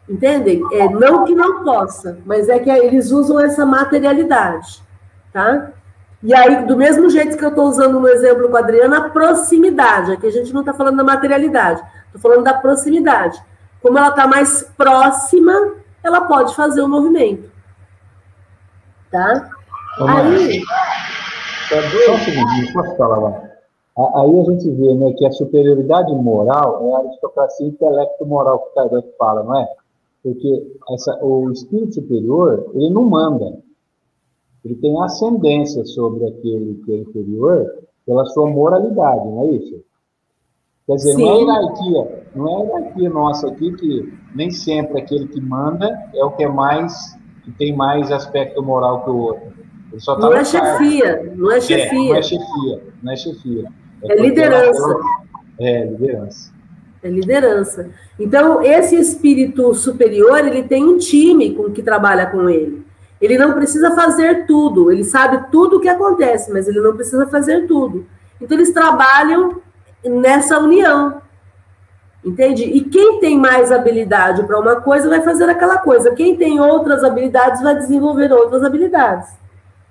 Entendem? É, não que não possa, mas é que eles usam essa materialidade, tá? E aí, do mesmo jeito que eu estou usando no exemplo com a Adriana, a proximidade. Aqui a gente não está falando da materialidade, estou falando da proximidade. Como ela está mais próxima, ela pode fazer o movimento. Tá? Vamos aí. Só um segundinho, posso falar lá? Aí a gente vê né, que a superioridade moral é a aristocracia intelecto-moral que o Kardec fala, não é? Porque essa, o espírito superior, ele não manda. Ele tem ascendência sobre aquele que é inferior pela sua moralidade, não é isso? Quer dizer, Sim. não é hierarquia, não é hierarquia nossa aqui que nem sempre aquele que manda é o que é mais, que tem mais aspecto moral que o outro. Tá não é chefia, não é chefia. É, não é chefia, não é chefia. É, é liderança. é, liderança é liderança. Então, esse espírito superior, ele tem um time com que trabalha com ele. Ele não precisa fazer tudo, ele sabe tudo o que acontece, mas ele não precisa fazer tudo. Então, eles trabalham nessa união. Entende? E quem tem mais habilidade para uma coisa vai fazer aquela coisa. Quem tem outras habilidades vai desenvolver outras habilidades.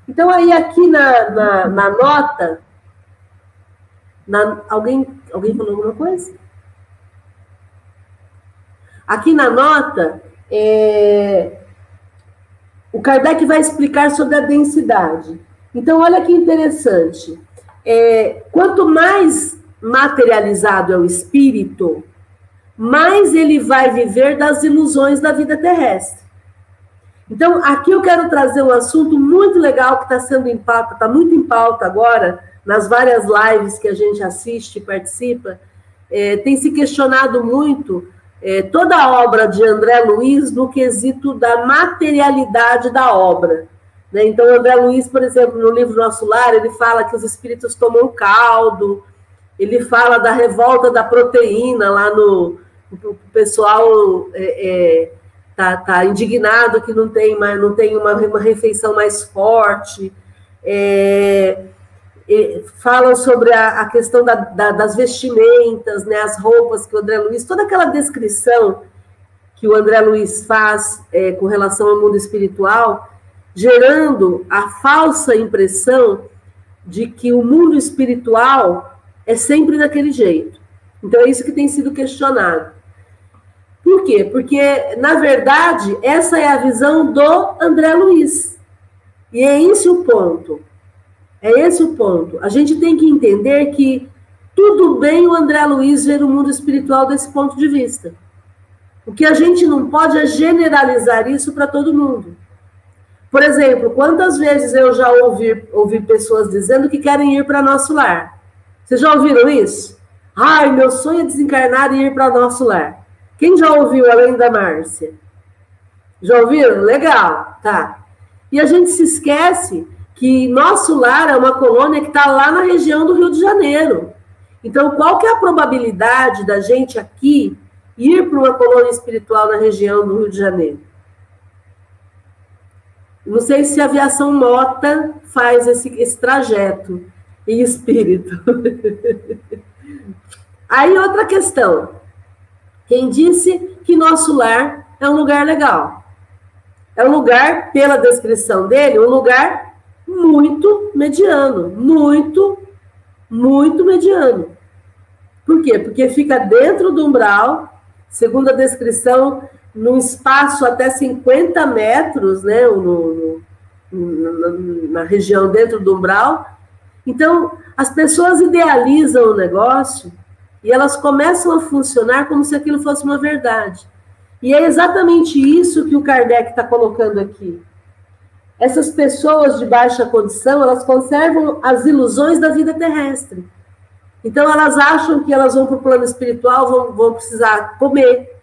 Então, aí aqui na, na, na nota, na, alguém, alguém falou alguma coisa? Aqui na nota, é, o Kardec vai explicar sobre a densidade. Então, olha que interessante. É, quanto mais materializado é o espírito, mais ele vai viver das ilusões da vida terrestre. Então, aqui eu quero trazer um assunto muito legal que está sendo em pauta, está muito em pauta agora, nas várias lives que a gente assiste e participa. É, tem se questionado muito é, toda a obra de André Luiz no quesito da materialidade da obra. Né? Então, André Luiz, por exemplo, no livro Nosso Lar, ele fala que os espíritos tomam caldo, ele fala da revolta da proteína lá no o pessoal é, é, tá, tá indignado que não tem, mais, não tem uma, uma refeição mais forte. É, falam sobre a, a questão da, da, das vestimentas, né, as roupas que o André Luiz, toda aquela descrição que o André Luiz faz é, com relação ao mundo espiritual, gerando a falsa impressão de que o mundo espiritual é sempre daquele jeito. Então é isso que tem sido questionado. Por quê? Porque, na verdade, essa é a visão do André Luiz. E é esse o ponto. É esse o ponto. A gente tem que entender que tudo bem o André Luiz ver o mundo espiritual desse ponto de vista. O que a gente não pode é generalizar isso para todo mundo. Por exemplo, quantas vezes eu já ouvi, ouvi pessoas dizendo que querem ir para nosso lar? Vocês já ouviram isso? Ai, meu sonho é desencarnar e ir para nosso lar. Quem já ouviu além da Márcia? Já ouviram? Legal, tá. E a gente se esquece que nosso lar é uma colônia que está lá na região do Rio de Janeiro. Então, qual que é a probabilidade da gente aqui ir para uma colônia espiritual na região do Rio de Janeiro? Não sei se a aviação Mota faz esse, esse trajeto em espírito. Aí outra questão. Quem disse que nosso lar é um lugar legal? É um lugar, pela descrição dele, um lugar muito mediano, muito, muito mediano. Por quê? Porque fica dentro do umbral, segundo a descrição, num espaço até 50 metros, né, no, no, na região dentro do umbral. Então, as pessoas idealizam o negócio e elas começam a funcionar como se aquilo fosse uma verdade. E é exatamente isso que o Kardec está colocando aqui. Essas pessoas de baixa condição, elas conservam as ilusões da vida terrestre. Então, elas acham que elas vão para o plano espiritual, vão, vão precisar comer,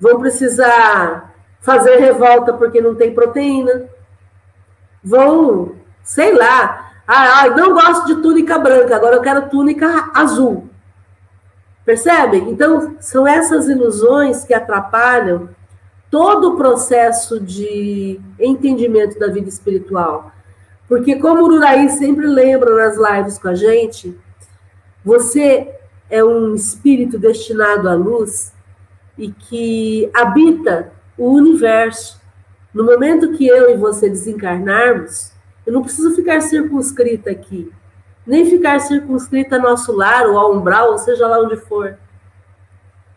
vão precisar fazer revolta porque não tem proteína, vão, sei lá, ah, não gosto de túnica branca, agora eu quero túnica azul. Percebem? Então, são essas ilusões que atrapalham todo o processo de entendimento da vida espiritual. Porque, como o Uraí sempre lembra nas lives com a gente, você é um espírito destinado à luz e que habita o universo. No momento que eu e você desencarnarmos, eu não preciso ficar circunscrita aqui, nem ficar circunscrita a nosso lar ou ao umbral, ou seja lá onde for.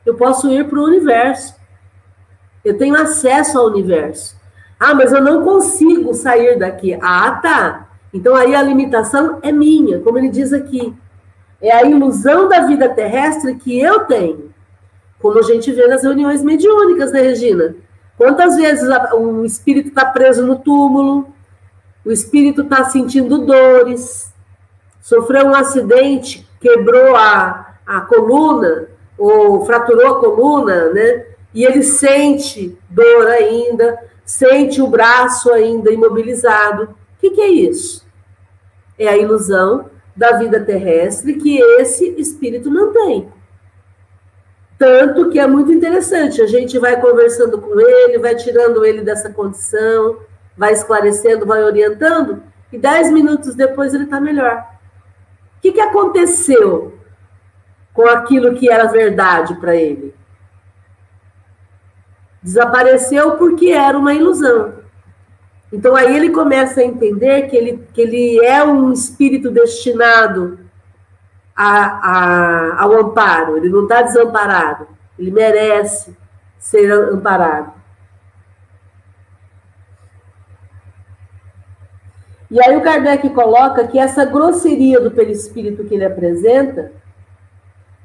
Eu posso ir para o universo. Eu tenho acesso ao universo. Ah, mas eu não consigo sair daqui. Ah, tá. Então aí a limitação é minha, como ele diz aqui. É a ilusão da vida terrestre que eu tenho. Como a gente vê nas reuniões mediúnicas, né, Regina? Quantas vezes o espírito está preso no túmulo, o espírito está sentindo dores, sofreu um acidente, quebrou a, a coluna, ou fraturou a coluna, né? E ele sente dor ainda, sente o braço ainda imobilizado. O que, que é isso? É a ilusão da vida terrestre que esse espírito não tem. Tanto que é muito interessante, a gente vai conversando com ele, vai tirando ele dessa condição, vai esclarecendo, vai orientando, e dez minutos depois ele está melhor. O que, que aconteceu com aquilo que era verdade para ele? Desapareceu porque era uma ilusão. Então aí ele começa a entender que ele, que ele é um espírito destinado a, a, ao amparo, ele não está desamparado, ele merece ser amparado. E aí o Kardec coloca que essa grosseria do perispírito que ele apresenta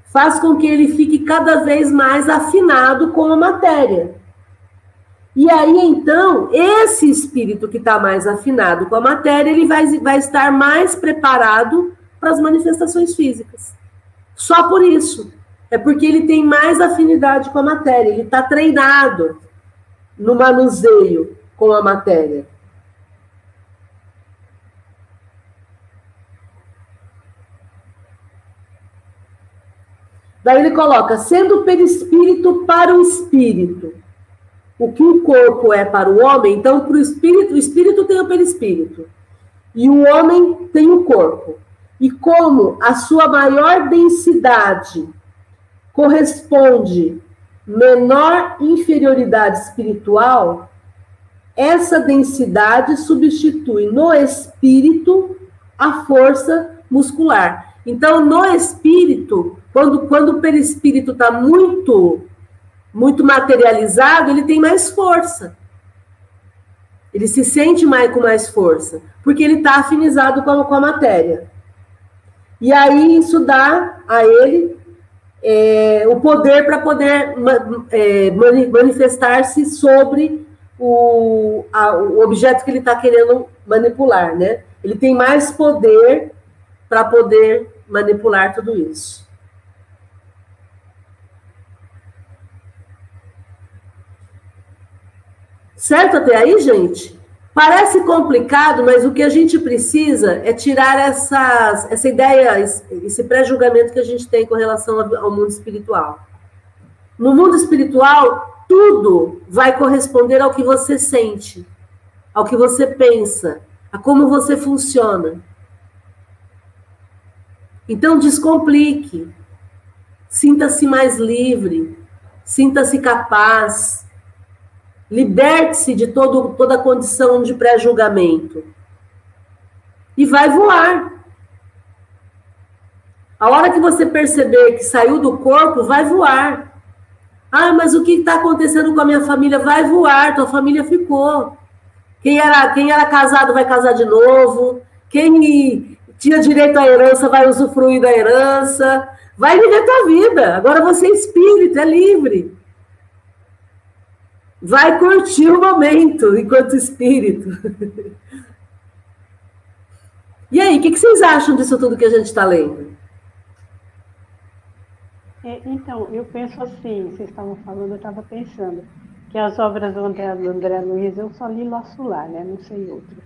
faz com que ele fique cada vez mais afinado com a matéria. E aí, então, esse espírito que está mais afinado com a matéria, ele vai, vai estar mais preparado para as manifestações físicas. Só por isso. É porque ele tem mais afinidade com a matéria, ele está treinado no manuseio com a matéria. Daí ele coloca, sendo perispírito para o espírito. O que o corpo é para o homem, então para o espírito, o espírito tem o perispírito. E o homem tem o corpo. E como a sua maior densidade corresponde menor inferioridade espiritual, essa densidade substitui no espírito a força muscular. Então, no espírito, quando, quando o perispírito está muito, muito materializado, ele tem mais força. Ele se sente mais com mais força, porque ele está afinizado com a, com a matéria. E aí isso dá a ele é, o poder para poder é, manifestar-se sobre o, a, o objeto que ele está querendo manipular, né? Ele tem mais poder para poder manipular tudo isso. Certo até aí, gente? Parece complicado, mas o que a gente precisa é tirar essas, essa ideia, esse pré-julgamento que a gente tem com relação ao mundo espiritual. No mundo espiritual, tudo vai corresponder ao que você sente, ao que você pensa, a como você funciona. Então, descomplique. Sinta-se mais livre. Sinta-se capaz. Liberte-se de todo, toda a condição de pré-julgamento. E vai voar. A hora que você perceber que saiu do corpo, vai voar. Ah, mas o que está acontecendo com a minha família? Vai voar, tua família ficou. Quem era, quem era casado vai casar de novo. Quem tinha direito à herança vai usufruir da herança. Vai viver tua vida. Agora você é espírito, é livre. Vai curtir o momento enquanto espírito. E aí, o que, que vocês acham disso tudo que a gente está lendo? É, então, eu penso assim, vocês estavam falando, eu estava pensando que as obras do André, do André Luiz, eu só li Nosso Lar, né? Não sei outro.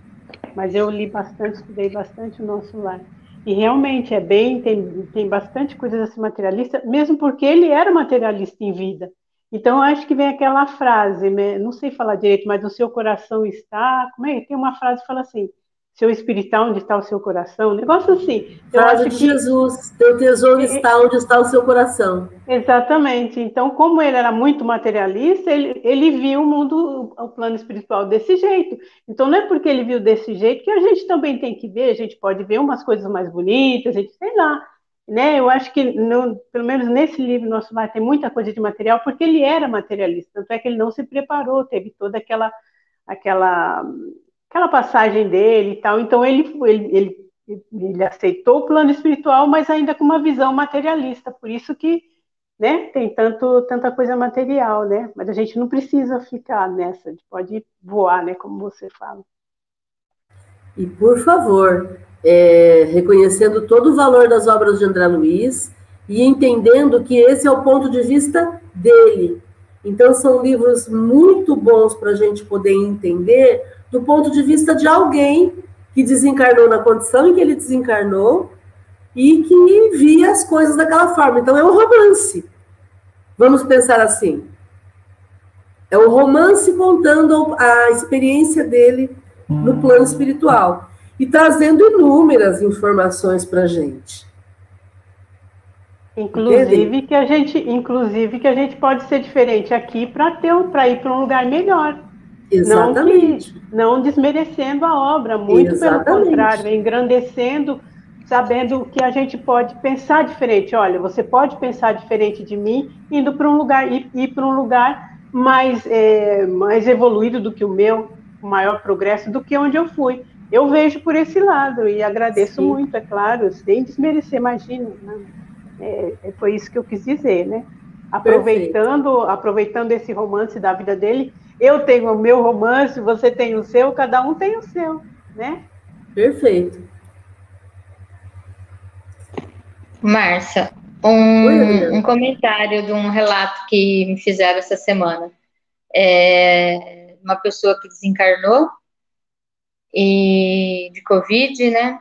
Mas eu li bastante, estudei bastante o Nosso Lar. E realmente é bem, tem, tem bastante coisa desse materialista, mesmo porque ele era materialista em vida. Então, acho que vem aquela frase, né? não sei falar direito, mas o seu coração está. Como é? Tem uma frase que fala assim: seu espiritual, onde está o seu coração, um negócio assim. Eu Frase acho de que... Jesus, teu tesouro está onde está o seu coração. Exatamente. Então, como ele era muito materialista, ele, ele viu o mundo, o plano espiritual desse jeito. Então, não é porque ele viu desse jeito que a gente também tem que ver, a gente pode ver umas coisas mais bonitas, a gente sei lá. Né? Eu acho que, pelo menos nesse livro, Nosso Lar tem muita coisa de material, porque ele era materialista, tanto é que ele não se preparou, teve toda aquela aquela aquela passagem dele e tal. Então ele, ele, ele, ele aceitou o plano espiritual, mas ainda com uma visão materialista. Por isso que né, tem tanto, tanta coisa material, né? Mas a gente não precisa ficar nessa, a gente pode voar, né? Como você fala. E por favor, é, reconhecendo todo o valor das obras de André Luiz e entendendo que esse é o ponto de vista dele. Então, são livros muito bons para a gente poder entender do ponto de vista de alguém que desencarnou na condição em que ele desencarnou e que via as coisas daquela forma. Então é um romance. Vamos pensar assim. É um romance contando a experiência dele no plano espiritual e trazendo inúmeras informações para a gente. Inclusive que a gente, inclusive que a gente pode ser diferente aqui para ter para ir para um lugar melhor. Exatamente. Não, que, não desmerecendo a obra, muito Exatamente. pelo contrário, engrandecendo, sabendo que a gente pode pensar diferente. Olha, você pode pensar diferente de mim, indo para um lugar, ir, ir para um lugar mais, é, mais evoluído do que o meu, maior progresso do que onde eu fui. Eu vejo por esse lado e agradeço Sim. muito, é claro, sem desmerecer, imagina. Né? É, é, foi isso que eu quis dizer, né? Aproveitando, aproveitando esse romance da vida dele, eu tenho o meu romance, você tem o seu, cada um tem o seu, né? Perfeito. Márcia, um, um, comentário de um relato que me fizeram essa semana. É uma pessoa que desencarnou e de Covid, né?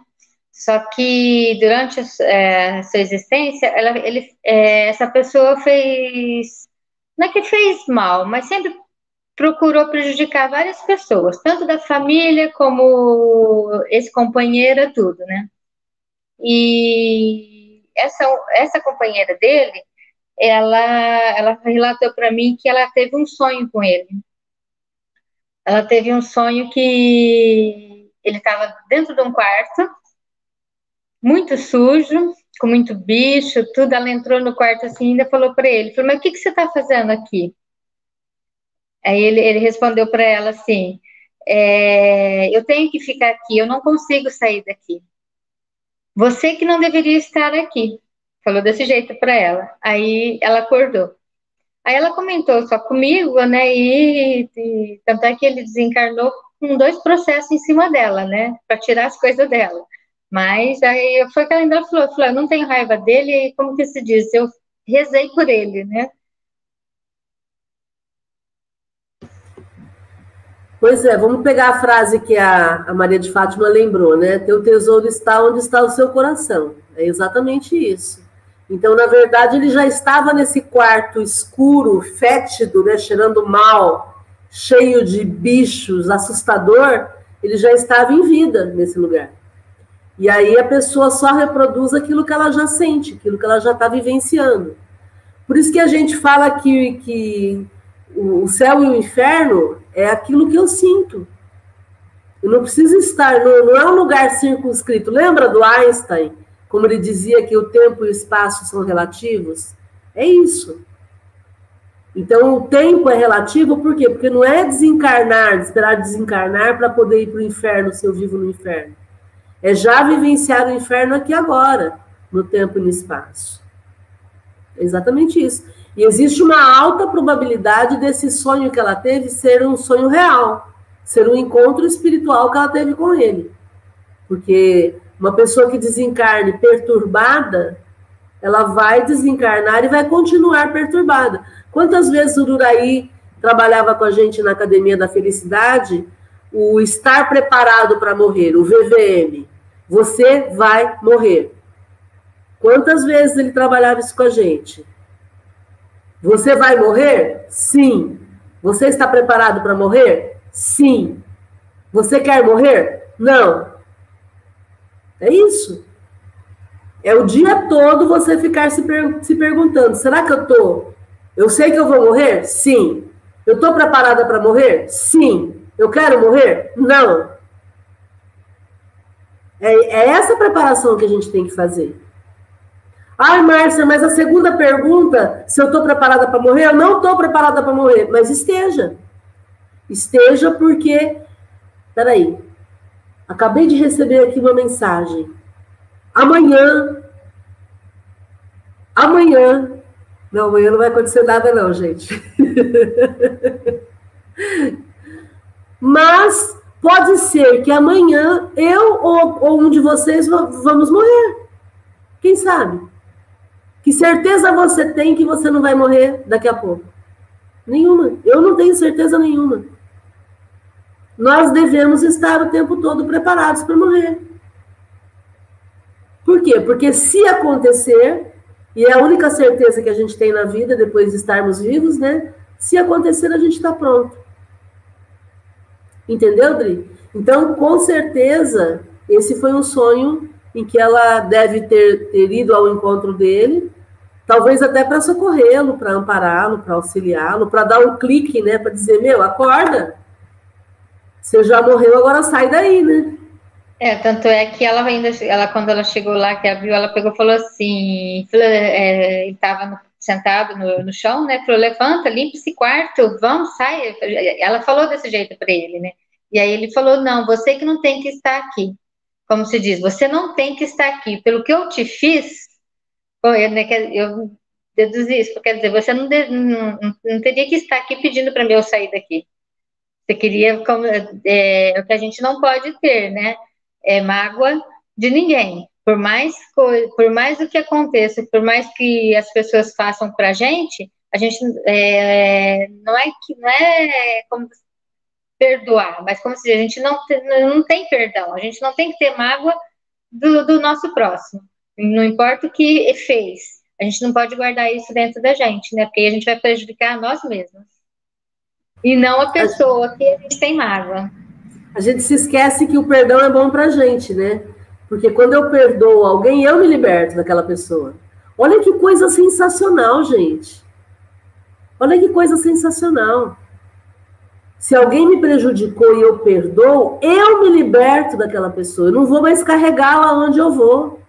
Só que durante a, é, sua existência, ela, ele, é, essa pessoa fez, não é que fez mal, mas sempre procurou prejudicar várias pessoas, tanto da família como esse companheiro, tudo, né? E essa, essa companheira dele, ela, ela relatou para mim que ela teve um sonho com ele. Ela teve um sonho que ele estava dentro de um quarto, muito sujo, com muito bicho, tudo. Ela entrou no quarto assim e ainda falou para ele: falou, Mas o que, que você está fazendo aqui? Aí ele, ele respondeu para ela assim: é, Eu tenho que ficar aqui, eu não consigo sair daqui. Você que não deveria estar aqui. Falou desse jeito para ela. Aí ela acordou. Aí ela comentou só comigo, né? E, e tanto é que ele desencarnou com dois processos em cima dela, né? Para tirar as coisas dela. Mas aí foi que ela ainda falou, falou, eu não tenho raiva dele, e como que se diz? Eu rezei por ele, né? Pois é, vamos pegar a frase que a, a Maria de Fátima lembrou, né? Teu tesouro está onde está o seu coração. É exatamente isso. Então, na verdade, ele já estava nesse quarto escuro, fétido, né? Cheirando mal, cheio de bichos, assustador. Ele já estava em vida nesse lugar. E aí a pessoa só reproduz aquilo que ela já sente, aquilo que ela já está vivenciando. Por isso que a gente fala que, que o céu e o inferno é aquilo que eu sinto. Eu não preciso estar, não, não é um lugar circunscrito. Lembra do Einstein, como ele dizia que o tempo e o espaço são relativos? É isso. Então, o tempo é relativo, por quê? Porque não é desencarnar, esperar desencarnar para poder ir para o inferno se eu vivo no inferno. É já vivenciar o inferno aqui agora, no tempo e no espaço. É exatamente isso. E existe uma alta probabilidade desse sonho que ela teve ser um sonho real, ser um encontro espiritual que ela teve com ele. Porque uma pessoa que desencarne perturbada, ela vai desencarnar e vai continuar perturbada. Quantas vezes o Duraí trabalhava com a gente na Academia da Felicidade, o estar preparado para morrer, o VVM. Você vai morrer. Quantas vezes ele trabalhava isso com a gente? Você vai morrer? Sim. Você está preparado para morrer? Sim. Você quer morrer? Não. É isso. É o dia todo você ficar se, per se perguntando: será que eu estou? Eu sei que eu vou morrer? Sim. Eu estou preparada para morrer? Sim. Eu quero morrer? Não. É, é essa preparação que a gente tem que fazer. Ai, Márcia, mas a segunda pergunta, se eu estou preparada para morrer, eu não estou preparada para morrer, mas esteja. Esteja porque. Peraí. Acabei de receber aqui uma mensagem. Amanhã. Amanhã. Não, amanhã não vai acontecer nada, não, gente. mas pode ser que amanhã eu ou, ou um de vocês vamos morrer. Quem sabe? Que certeza você tem que você não vai morrer daqui a pouco? Nenhuma. Eu não tenho certeza nenhuma. Nós devemos estar o tempo todo preparados para morrer. Por quê? Porque se acontecer, e é a única certeza que a gente tem na vida depois de estarmos vivos, né? Se acontecer, a gente está pronto. Entendeu, Dri? Então, com certeza, esse foi um sonho em que ela deve ter, ter ido ao encontro dele talvez até para socorrê-lo, para ampará-lo, para auxiliá-lo, para dar um clique, né, para dizer, meu, acorda. Você já morreu, agora sai daí, né? É, tanto é que ela ainda, ela quando ela chegou lá, que abriu, ela pegou e falou assim, é, ele estava sentado no, no, chão, né, falou, levanta, limpa esse quarto, vamos, sai. Ela falou desse jeito para ele, né? E aí ele falou, não, você que não tem que estar aqui. Como se diz, você não tem que estar aqui. Pelo que eu te fiz, eu, né, eu deduzi isso, quer dizer, você não, não, não teria que estar aqui pedindo para mim eu sair daqui. Você queria, é, é, o que a gente não pode ter, né? É mágoa de ninguém. Por mais, por mais o que aconteça, por mais que as pessoas façam para a gente, a gente é, não é que não é como perdoar, mas como se a gente não, não tem perdão, a gente não tem que ter mágoa do, do nosso próximo. Não importa o que fez, a gente não pode guardar isso dentro da gente, né? Porque a gente vai prejudicar nós mesmos. E não a pessoa que a gente tem mágoa. A gente se esquece que o perdão é bom pra gente, né? Porque quando eu perdoo alguém, eu me liberto daquela pessoa. Olha que coisa sensacional, gente. Olha que coisa sensacional. Se alguém me prejudicou e eu perdoo, eu me liberto daquela pessoa. Eu não vou mais carregá-la onde eu vou.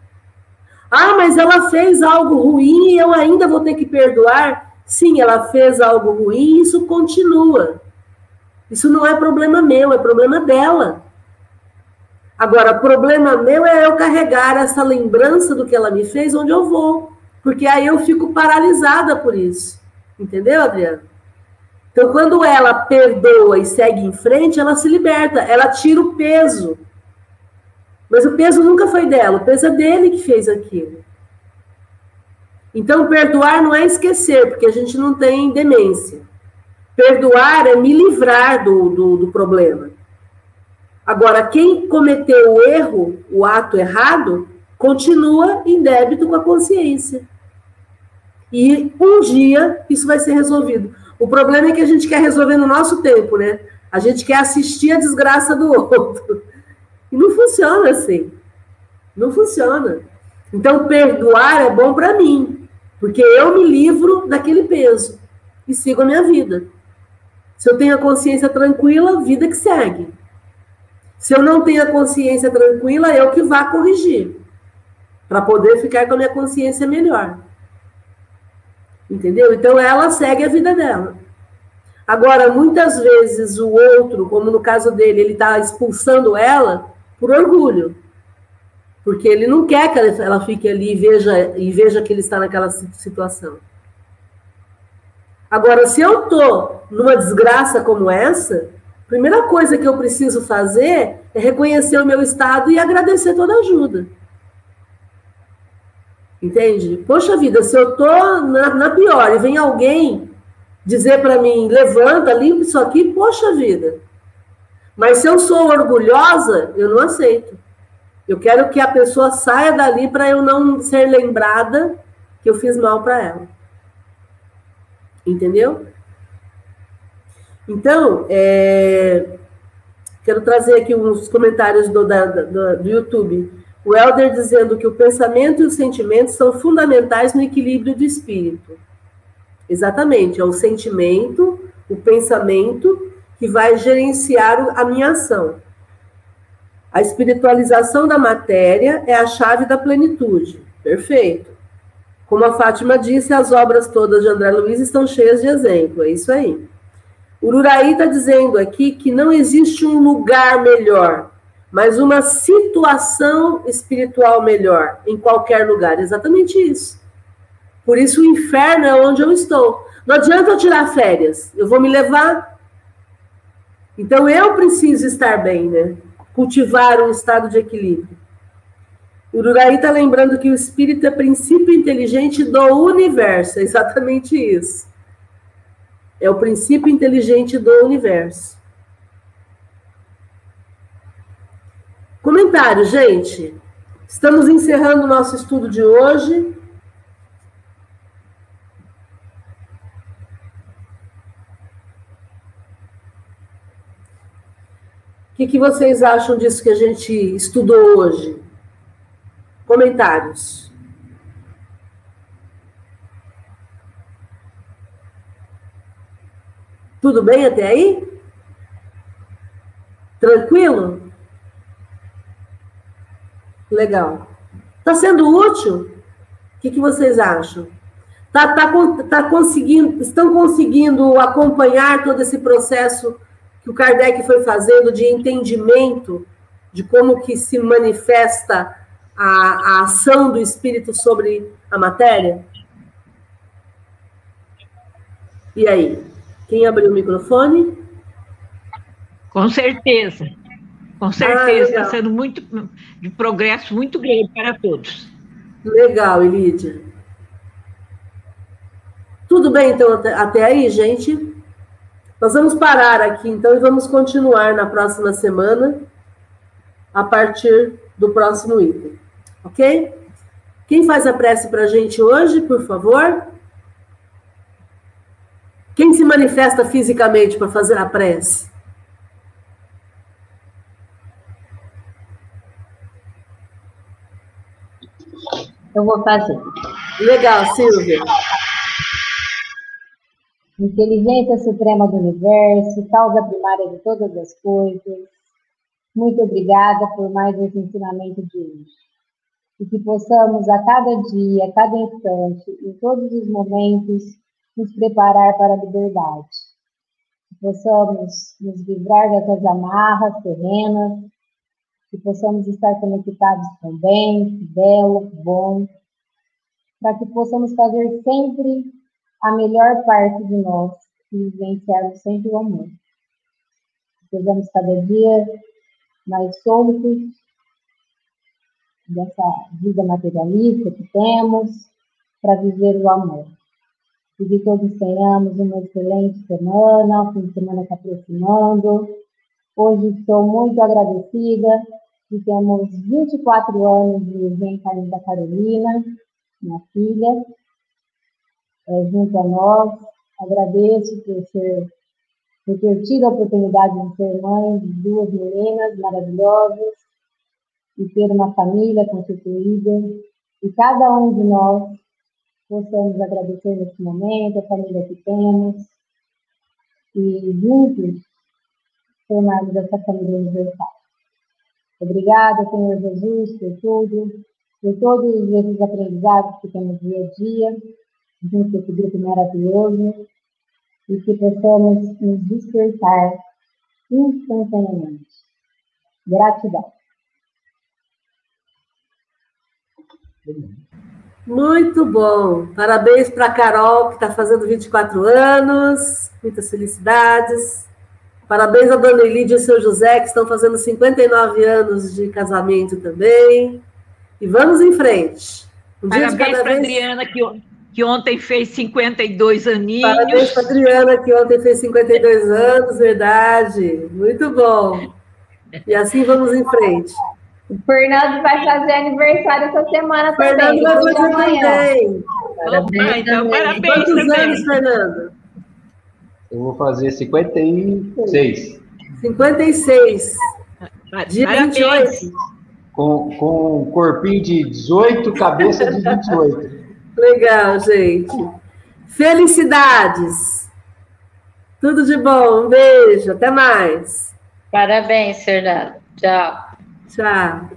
Ah, mas ela fez algo ruim e eu ainda vou ter que perdoar? Sim, ela fez algo ruim e isso continua. Isso não é problema meu, é problema dela. Agora, problema meu é eu carregar essa lembrança do que ela me fez onde eu vou. Porque aí eu fico paralisada por isso. Entendeu, Adriana? Então, quando ela perdoa e segue em frente, ela se liberta, ela tira o peso. Mas o peso nunca foi dela, o peso é dele que fez aquilo. Então, perdoar não é esquecer, porque a gente não tem demência. Perdoar é me livrar do, do, do problema. Agora, quem cometeu o erro, o ato errado, continua em débito com a consciência. E um dia isso vai ser resolvido. O problema é que a gente quer resolver no nosso tempo, né? A gente quer assistir a desgraça do outro. E não funciona assim. Não funciona. Então, perdoar é bom para mim, porque eu me livro daquele peso e sigo a minha vida. Se eu tenho a consciência tranquila, vida que segue. Se eu não tenho a consciência tranquila, eu que vá corrigir. Para poder ficar com a minha consciência melhor. Entendeu? Então ela segue a vida dela. Agora, muitas vezes o outro, como no caso dele, ele está expulsando ela por orgulho. Porque ele não quer que ela fique ali e veja, e veja que ele está naquela situação. Agora, se eu estou numa desgraça como essa, Primeira coisa que eu preciso fazer é reconhecer o meu estado e agradecer toda a ajuda. Entende? Poxa vida, se eu tô na, na pior e vem alguém dizer para mim, levanta, limpa isso aqui, poxa vida. Mas se eu sou orgulhosa, eu não aceito. Eu quero que a pessoa saia dali para eu não ser lembrada que eu fiz mal para ela. Entendeu? Então, é, quero trazer aqui uns comentários do, da, do, do YouTube. O Helder dizendo que o pensamento e os sentimentos são fundamentais no equilíbrio do espírito. Exatamente, é o sentimento, o pensamento que vai gerenciar a minha ação. A espiritualização da matéria é a chave da plenitude. Perfeito. Como a Fátima disse, as obras todas de André Luiz estão cheias de exemplo. É isso aí. O Uraí está dizendo aqui que não existe um lugar melhor, mas uma situação espiritual melhor em qualquer lugar. Exatamente isso. Por isso o inferno é onde eu estou. Não adianta eu tirar férias, eu vou me levar. Então eu preciso estar bem, né? Cultivar um estado de equilíbrio. O Uraí está lembrando que o espírito é princípio inteligente do universo. É exatamente isso. É o princípio inteligente do universo. Comentário, gente. Estamos encerrando o nosso estudo de hoje. O que, que vocês acham disso que a gente estudou hoje? Comentários. Tudo bem até aí? Tranquilo? Legal. Está sendo útil? O que, que vocês acham? Tá, tá, tá conseguindo, estão conseguindo acompanhar todo esse processo que o Kardec foi fazendo de entendimento de como que se manifesta a, a ação do espírito sobre a matéria? E aí? Quem abriu o microfone? Com certeza. Com certeza, está ah, sendo muito de progresso muito grande para todos. Legal, Elídia. Tudo bem, então, até aí, gente? Nós vamos parar aqui, então, e vamos continuar na próxima semana, a partir do próximo item. Ok? Quem faz a prece para a gente hoje, por favor? Quem se manifesta fisicamente para fazer a prece? Eu vou fazer. Legal, Silvia. Inteligência suprema do universo, causa primária de todas as coisas. Muito obrigada por mais esse ensinamento de hoje. E que possamos a cada dia, a cada instante, em todos os momentos, nos preparar para a liberdade. Que possamos nos livrar dessas amarras terrenas, que possamos estar conectados com o bem, belo, bom, para que possamos fazer sempre a melhor parte de nós e vivenciarmos sempre o amor. Sejamos cada dia mais soltos dessa vida materialista que temos para viver o amor. E que todos tenhamos uma excelente semana, o fim de semana se aproximando. Hoje estou muito agradecida que temos 24 anos de reencarne da Carolina, minha filha, é, junto a nós. Agradeço por, ser, por ter tido a oportunidade de ser mãe de duas meninas maravilhosas e ter uma família constituída. E cada um de nós possamos agradecer nesse momento, a família que temos, e juntos formarmos essa família universal. Obrigada, Senhor Jesus, por tudo, por todos esses aprendizados que temos dia a dia, junto com esse grupo maravilhoso, e que possamos nos despertar instantaneamente. Gratidão. Muito bom. Parabéns para a Carol, que está fazendo 24 anos. Muitas felicidades. Parabéns a Dona Elide e ao seu José, que estão fazendo 59 anos de casamento também. E vamos em frente. Um Parabéns para vez... Adriana, que, que ontem fez 52 aninhos. Parabéns para Adriana, que ontem fez 52 anos, verdade. Muito bom. E assim vamos em frente. O Fernando vai fazer aniversário essa semana também. Fernando vai fazer também. Parabéns, então, parabéns Quantos também. anos, Fernando? Eu vou fazer 56. 56. Dia Parabéns. 28. Com, com um corpinho de 18, cabeça de 28. Legal, gente. Felicidades. Tudo de bom. Um beijo. Até mais. Parabéns, Fernando. Tchau. Tchau.